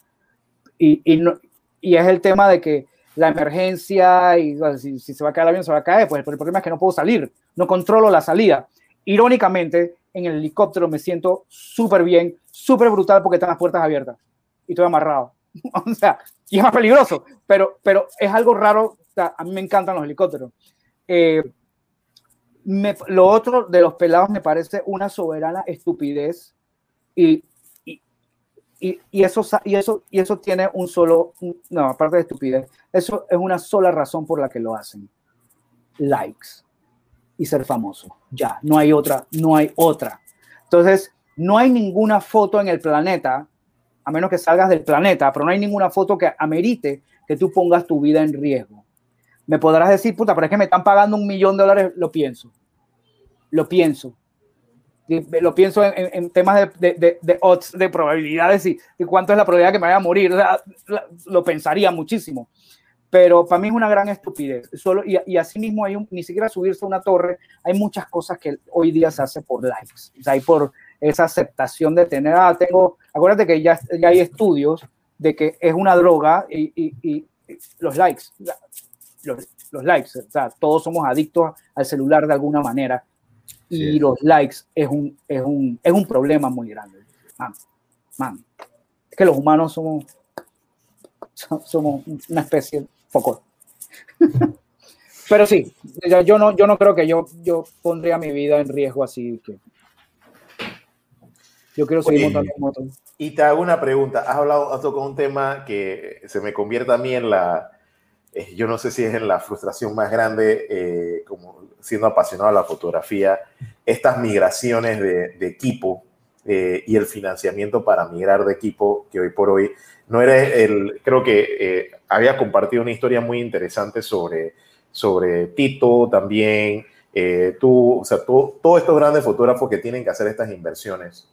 Y, y, no, y, es el tema de que la emergencia, y si, si, se va a caer el avión, se va a caer, pues el problema es que no puedo salir, no controlo la salida. Irónicamente, en el helicóptero me siento súper bien, súper brutal porque están las puertas abiertas y estoy amarrado. o sea, y es más peligroso, pero, pero es algo raro. O sea, a mí me encantan los helicópteros. Eh, lo otro de los pelados me parece una soberana estupidez y, y, y, eso, y, eso, y eso tiene un solo, no, aparte de estupidez, eso es una sola razón por la que lo hacen. Likes y ser famoso. Ya, no hay otra, no hay otra. Entonces, no hay ninguna foto en el planeta, a menos que salgas del planeta, pero no hay ninguna foto que amerite que tú pongas tu vida en riesgo. Me podrás decir, puta, pero es que me están pagando un millón de dólares, lo pienso. Lo pienso. Lo pienso en, temas de, de, de, odds, de probabilidades y, cuánto es la probabilidad que me vaya a morir. Lo pensaría muchísimo. Pero para mí es una gran estupidez. Solo, y, y así mismo hay un, ni siquiera subirse a una torre, hay muchas cosas que hoy día se hace por likes. O sea, hay por esa aceptación de tener, ah, tengo, acuérdate que ya, ya hay estudios de que es una droga y, y los likes los, los, likes. O sea, todos somos adictos al celular de alguna manera. Y sí. los likes es un, es, un, es un problema muy grande. Man, man. Es que los humanos somos, somos una especie foco. Pero sí, yo no, yo no creo que yo, yo pondría mi vida en riesgo así. Que yo quiero seguir Oye, montando moto. Y te hago una pregunta. Has hablado, has tocado un tema que se me convierte a mí en la, eh, yo no sé si es en la frustración más grande, eh, como siendo apasionado de la fotografía, estas migraciones de, de equipo eh, y el financiamiento para migrar de equipo, que hoy por hoy no eres el, creo que eh, había compartido una historia muy interesante sobre, sobre Tito también, eh, tú, o sea, tú, todos estos grandes fotógrafos que tienen que hacer estas inversiones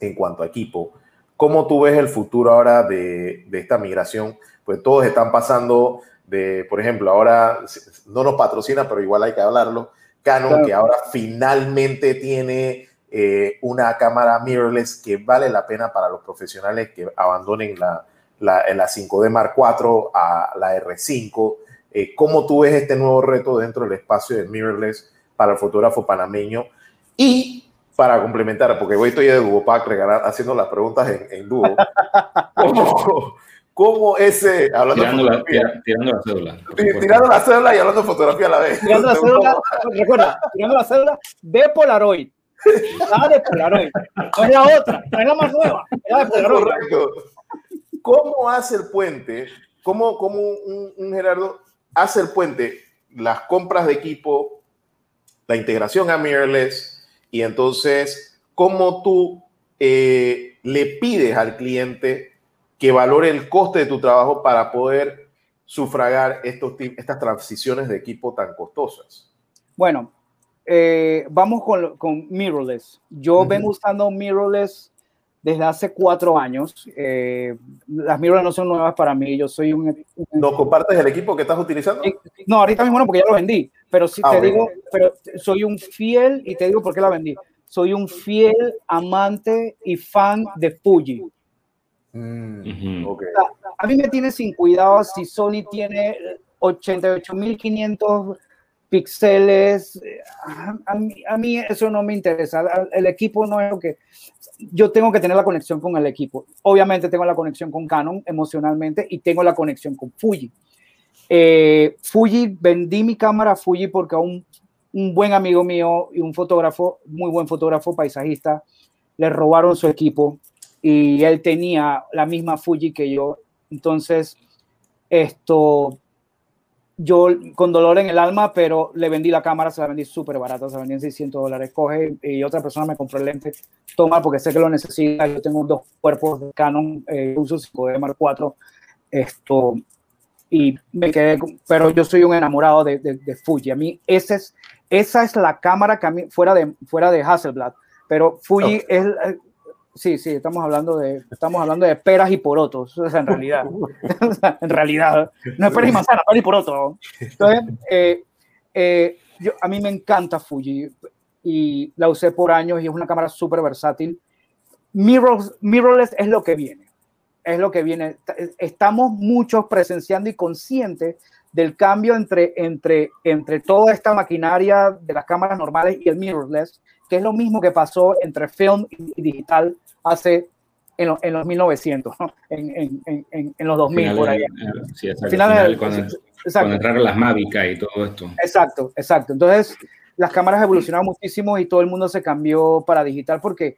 en cuanto a equipo, ¿cómo tú ves el futuro ahora de, de esta migración? Pues todos están pasando de, por ejemplo, ahora no nos patrocina, pero igual hay que hablarlo, Canon, claro. que ahora finalmente tiene eh, una cámara mirrorless que vale la pena para los profesionales que abandonen la, la, la 5D Mark IV a la R5. Eh, ¿Cómo tú ves este nuevo reto dentro del espacio de mirrorless para el fotógrafo panameño? Y para complementar, porque hoy estoy de Duo Pack haciendo las preguntas en, en Duo. ¿Cómo, ¿Cómo, ese, hablando tirando, de la, tirando la cédula. Tirando la cédula y hablando de fotografía a la vez. Tirando la cédula, recuerda, tirando la cédula de Polaroid. La de Polaroid. No es la otra, no es la más nueva, es la de Polaroid. Correcto. ¿Cómo hace el puente? ¿Cómo, cómo un, un Gerardo hace el puente? Las compras de equipo, la integración a mirrorless, y entonces, ¿cómo tú eh, le pides al cliente que valore el coste de tu trabajo para poder sufragar estos, estas transiciones de equipo tan costosas? Bueno, eh, vamos con, con, mirrorless. Yo vengo usando mirrorless desde hace cuatro años. Eh, las mirrorless no son nuevas para mí. Yo soy un, ¿No compartes el equipo que estás utilizando? No, ahorita mismo no, porque ya lo vendí. Pero sí ah, te digo, pero soy un fiel, y te digo por qué la vendí. Soy un fiel amante y fan de Fuji. Mm, a mí me tiene sin cuidado si Sony tiene 88.500 píxeles. A, mí, a mí eso no me interesa. El equipo no es lo que... Yo tengo que tener la conexión con el equipo. Obviamente tengo la conexión con Canon emocionalmente y tengo la conexión con Fuji. Eh, Fuji, vendí mi cámara Fuji porque a un, un, buen amigo mío y un fotógrafo, muy buen fotógrafo paisajista, le robaron su equipo y él tenía la misma Fuji que yo. Entonces, esto, yo con dolor en el alma, pero le vendí la cámara, se la vendí súper barata, se la vendí en 600 dólares. Coge y otra persona me compró el lente, toma porque sé que lo necesita. Yo tengo dos cuerpos de Canon, eh, uso 5D Mark IV. Esto, y me quedé, pero yo soy un enamorado de, de, Fuji. A mí esa es, esa es la cámara que a mí, fuera de, fuera de Hasselblad, pero Fuji es, eh, sí, sí, estamos hablando de, estamos hablando de peras y porotos, o sea, en realidad, en realidad, no es peras y manzanas, peras y porotos. Entonces, eh, eh, yo, a mí me encanta Fuji y la usé por años y es una cámara súper versátil. mirrorless es lo que viene es lo que viene. Estamos muchos presenciando y conscientes del cambio entre, entre, entre toda esta maquinaria de las cámaras normales y el mirrorless, que es lo mismo que pasó entre film y digital hace en, en los 1900, en, en, en, los 2000 por ahí. Sí, final, cuando, cuando, entraron las Mavic y todo esto. Exacto, exacto. Entonces, las cámaras evolucionaron muchísimo y todo el mundo se cambió para digital porque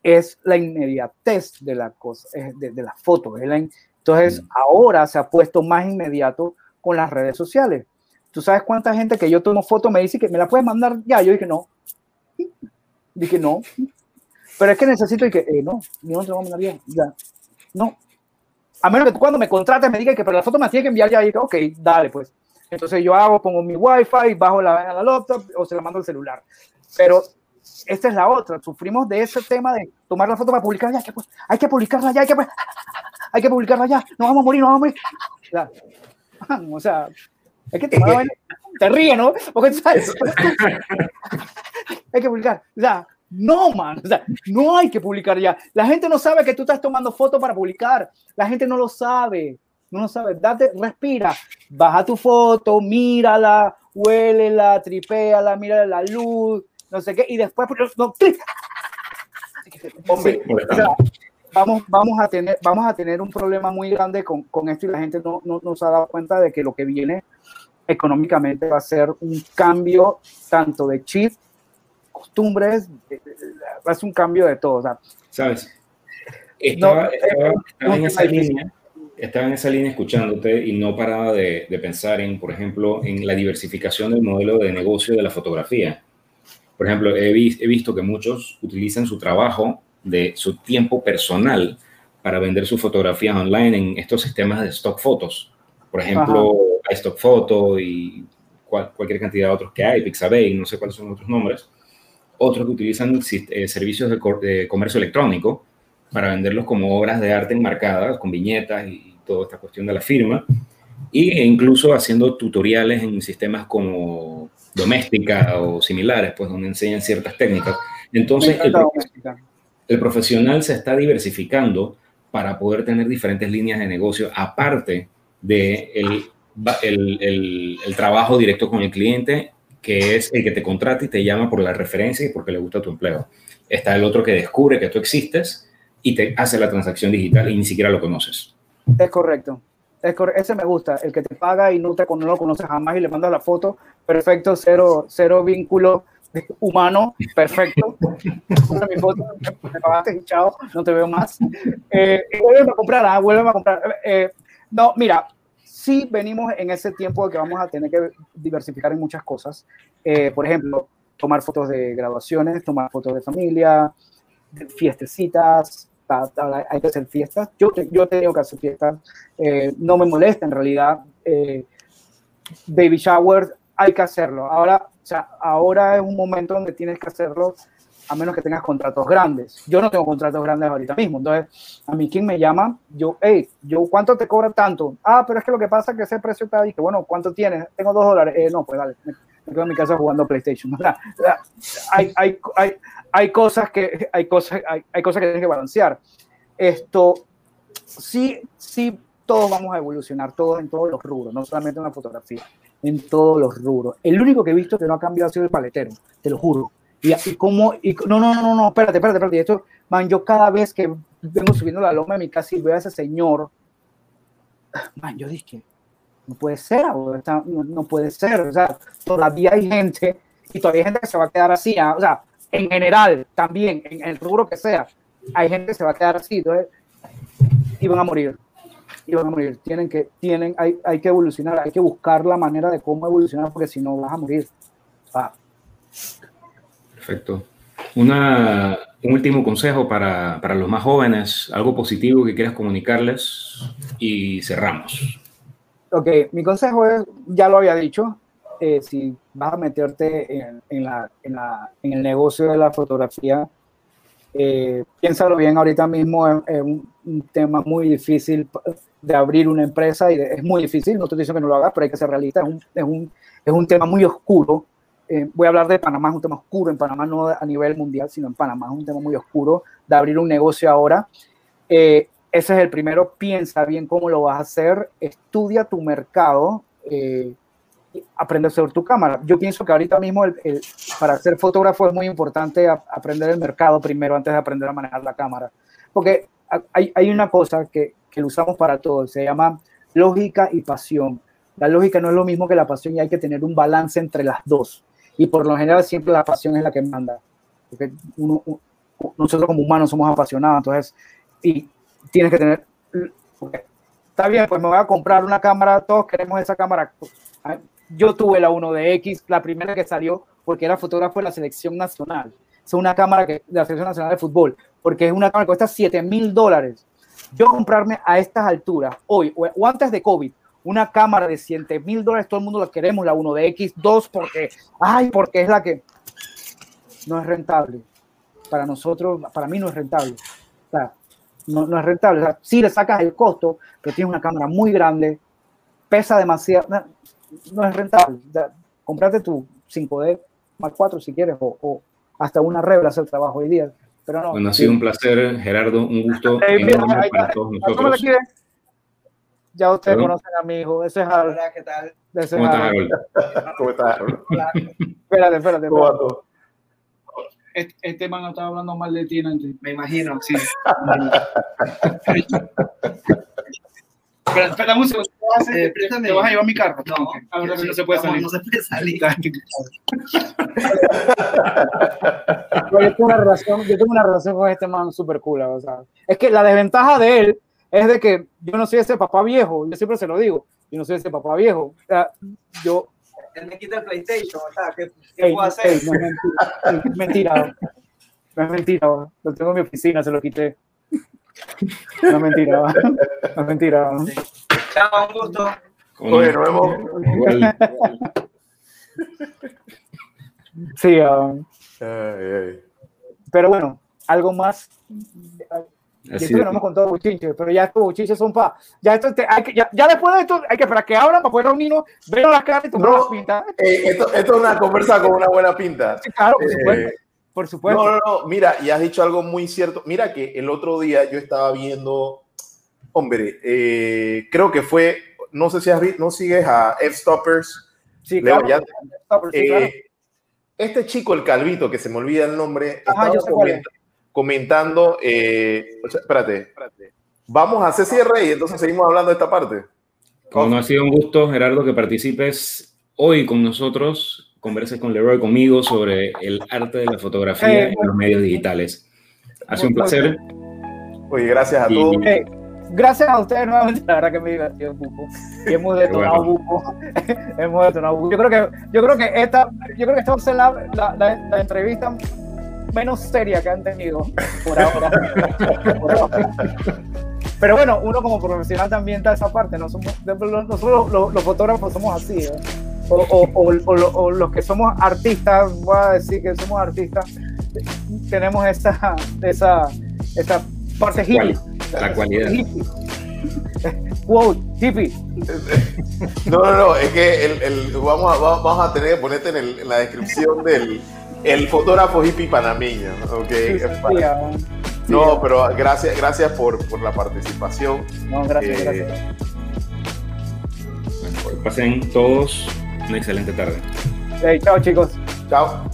es la inmediatez de la cosa, de, de la foto. entonces, mm. ahora se ha puesto más inmediato con las redes sociales. ¿Tú sabes cuánta gente que yo tomo foto me dice que me la puedes mandar ya? Yo dije, no. Dije, no. Pero es que necesito y que, eh, no, yo no te voy a mandar ya. ya. No. A menos que tú cuando me contrates me digas que pero la foto me tiene que enviar ya. Y dije, ok, dale, pues. Entonces yo hago, pongo mi wifi, bajo la, a la laptop o se la mando al celular. Pero esta es la otra. Sufrimos de ese tema de tomar la foto para publicarla ya. Hay que, publicarla ya, hay que, hay que publicarla ya. No vamos a morir, no vamos a morir. O sea, es que te, te ríe, ¿no? Porque sabes, hay que publicar. O sea, no, man. O sea, no hay que publicar ya. La gente no sabe que tú estás tomando fotos para publicar. La gente no lo sabe. No lo sabe. Date, respira. Baja tu foto, mírala, huélela, tripéala, mírala la luz no sé qué, y después no, vamos, vamos, a tener, vamos a tener un problema muy grande con, con esto y la gente no, no, no, se ha dado cuenta de que lo que viene económicamente va a ser un cambio tanto de chip, costumbres, va a ser un cambio de todo. ¿Sabes? Estaba, estaba, en esa línea, estaba en esa línea escuchándote y no paraba de, de pensar en, por ejemplo, en la diversificación del modelo de negocio de la fotografía por ejemplo, he, visto que muchos utilizan su trabajo, de su tiempo personal, para vender sus fotografías online en estos sistemas de stock fotos. Por ejemplo, hay stock photo y cualquier cantidad de otros que hay, Pixabay, no sé cuáles son otros nombres. Otros que utilizan eh, servicios de, comercio electrónico para venderlos como obras de arte enmarcadas, con viñetas y toda esta cuestión de la firma. Y, e incluso haciendo tutoriales en sistemas como doméstica o similares, pues donde enseñan ciertas técnicas. Entonces, el, profesional se está diversificando para poder tener diferentes líneas de negocio, aparte de el, el, el, trabajo directo con el cliente, que es el que te contrata y te llama por la referencia y porque le gusta tu empleo. Está el otro que descubre que tú existes y te hace la transacción digital y ni siquiera lo conoces. Es correcto. Es ese me gusta, el que te paga y no, te, no lo conoces jamás y le mandas la foto. Perfecto, cero, cero vínculo humano, perfecto. mi foto, me pagaste, chao, no te veo más. Eh, vuelve a comprar, ah, vuelve a comprar. Eh, no, mira, sí venimos en ese tiempo que vamos a tener que diversificar en muchas cosas. Eh, por ejemplo, tomar fotos de graduaciones, tomar fotos de familia, fiestecitas, hay que hacer fiestas. Yo, yo he que hacer fiestas, eh, no me molesta en realidad. Eh, baby shower, hay que hacerlo. Ahora, o ahora es un momento donde tienes que hacerlo a menos que tengas contratos grandes. Yo no tengo contratos grandes ahorita mismo. Entonces, a mí quien me llama, yo, hey, yo, ¿cuánto te cobra tanto? Ah, pero es que lo que pasa es que ese precio está que bueno, ¿cuánto tienes? Tengo dos dólares. Eh, no, pues dale, me, quedo en mi casa jugando PlayStation. hay, hay, hay, hay, cosas que, hay, cosas, hay, hay cosas que tienes que balancear. Esto, sí, sí, todos vamos a evolucionar, todos en todos los rubros, no solamente en la fotografía, en todos los rubros. El único que he visto que no ha cambiado ha sido el paletero, te lo juro y, como, y, no, no, no, no, espérate, espérate, espérate. Esto, man, yo cada vez que vengo subiendo la loma de mi casa y veo a ese señor, man, yo dije, no puede ser, no, no puede ser. O sea, todavía hay gente y todavía hay gente que se va a quedar así. ¿ah? O sea, en general, también, en el rubro que sea, hay gente que se va a quedar así. Entonces, y van a morir. Y van a morir. Tienen que, tienen, hay, hay que evolucionar, hay que buscar la manera de cómo evolucionar, porque si no vas a morir. Perfecto. Un último consejo para, para, los más jóvenes, algo positivo que quieras comunicarles y cerramos. Ok, mi consejo es, ya lo había dicho, eh, si vas a meterte en, la, en, la, en, el negocio de la fotografía, eh, piénsalo bien, ahorita mismo es, un, tema muy difícil de abrir una empresa y es muy difícil, no te digo que no lo hagas, pero hay que ser realista, es un, es un, es un tema muy oscuro eh, voy a hablar de Panamá, es un tema oscuro en Panamá, no a nivel mundial, sino en Panamá, es un tema muy oscuro de abrir un negocio ahora. Eh, ese es el primero, piensa bien cómo lo vas a hacer, estudia tu mercado, eh, aprende sobre tu cámara. Yo pienso que ahorita mismo el, para ser fotógrafo es muy importante aprender el mercado primero antes de aprender a manejar la cámara, porque hay, hay una cosa que, que lo usamos para todo, se llama lógica y pasión. La lógica no es lo mismo que la pasión y hay que tener un balance entre las dos y por lo general siempre la pasión es la que manda. Porque uno, nosotros como humanos somos apasionados, entonces, y tienes que tener, está bien, pues me voy a comprar una cámara, todos queremos esa cámara. Yo tuve la 1DX, la primera que salió, porque era fotógrafo de la selección nacional. Es una cámara que, de la selección nacional de fútbol, porque es una cámara que cuesta 7 mil dólares. Yo comprarme a estas alturas, hoy o antes de COVID, una cámara de 100 mil dólares, todo el mundo la queremos, la 1 de X2, porque, ay, porque es la que no es rentable. Para nosotros, para mí no es rentable. O sea, no, no es rentable. O sea, sí le sacas el costo, pero tienes una cámara muy grande, pesa demasiado, no, es rentable. O sea, comprate tu 5D más 4 si quieres, o, hasta una Rebel hacer trabajo hoy día. Pero no, bueno, ha sido un placer, Gerardo, un gusto enorme para todos nosotros. Ya ustedes conocen a mi hijo. Ese es Harold. ¿Qué tal? Ese ¿Cómo estás, Harold? ¿Cómo estás, Harold? Espérate, espérate. ¿Cómo este, este, man estaba hablando mal de ti antes. Me imagino, sí. Pero espera un segundo. Eh, ¿Te vas a llevar mi carro? No, ahora no se puede salir. No se puede salir. yo, tengo una relación, yo tengo una relación con este man súper cool. O sea, es que la desventaja de él es de que yo no soy ese papá viejo, yo siempre se lo digo, yo no soy ese papá viejo. yo... Él me quita el PlayStation, ¿qué, qué puedo hacer? no es mentira, no es mentira, lo tengo en mi oficina, se lo quité. No es mentira, no es mentira. Chao, un gusto. Oye, nos vemos. Sí, um, pero bueno, algo más Así esto que no hemos contado buchinches, pero ya estos buchinches son para. Ya, esto hay que, ya, ya, después de esto, hay que para que abran para poder reunirnos, ver las caras y tomar no, las pintas. Eh, esto, esto, es una conversa con una buena pinta. Sí, claro, por supuesto. Eh, por supuesto. No, no, no. Mira, y has dicho algo muy cierto. Mira que el otro día yo estaba viendo. Hombre, eh, creo que fue. No sé si has visto, no sigues a F-Stoppers, Sí, Leo, claro. ya- Ah, pero sí, claro. Eh, este chico, el calvito, que se me olvida el nombre, Ajá, estaba yo comentando, eh, o sea, espérate, espérate. Vamos a hacer cierre y entonces seguimos hablando de esta parte. Como no ha sido un gusto, Gerardo, que participes hoy con nosotros, converses con Leroy, conmigo, sobre el arte de la fotografía Eh, en los medios digitales. Ha sido un placer. Oye, gracias a Y- todos. Eh, gracias a ustedes nuevamente, la verdad que me divertió Buco. Y hemos detonado Bueno. Buco. hemos detonado Buco. Yo creo que, yo creo que esta, yo creo que esta va a ser la, la, la- la entrevista menos seria que han tenido por ahora. Por ahora. Pero bueno, uno como profesional también está esa parte. No somos, nosotros los, los fotógrafos somos así. ¿eh? O, o- o- o lo- o los que somos artistas, voy a decir que somos artistas, tenemos esa, esa, esa parte hippie. La cualidad. Hippie. Wow, hippie. No, no, no, es que el, el- vamos, a, vamos a tener que ponerte en, el- en la descripción del el fotógrafo hippie panameño, ¿ok? Sí, sí, Para- sí, sí, no, pero gracias, gracias por, por la participación. No, gracias, Eh, gracias. Bueno, pasen todos una excelente tarde. Hey, chao, chicos. Chao.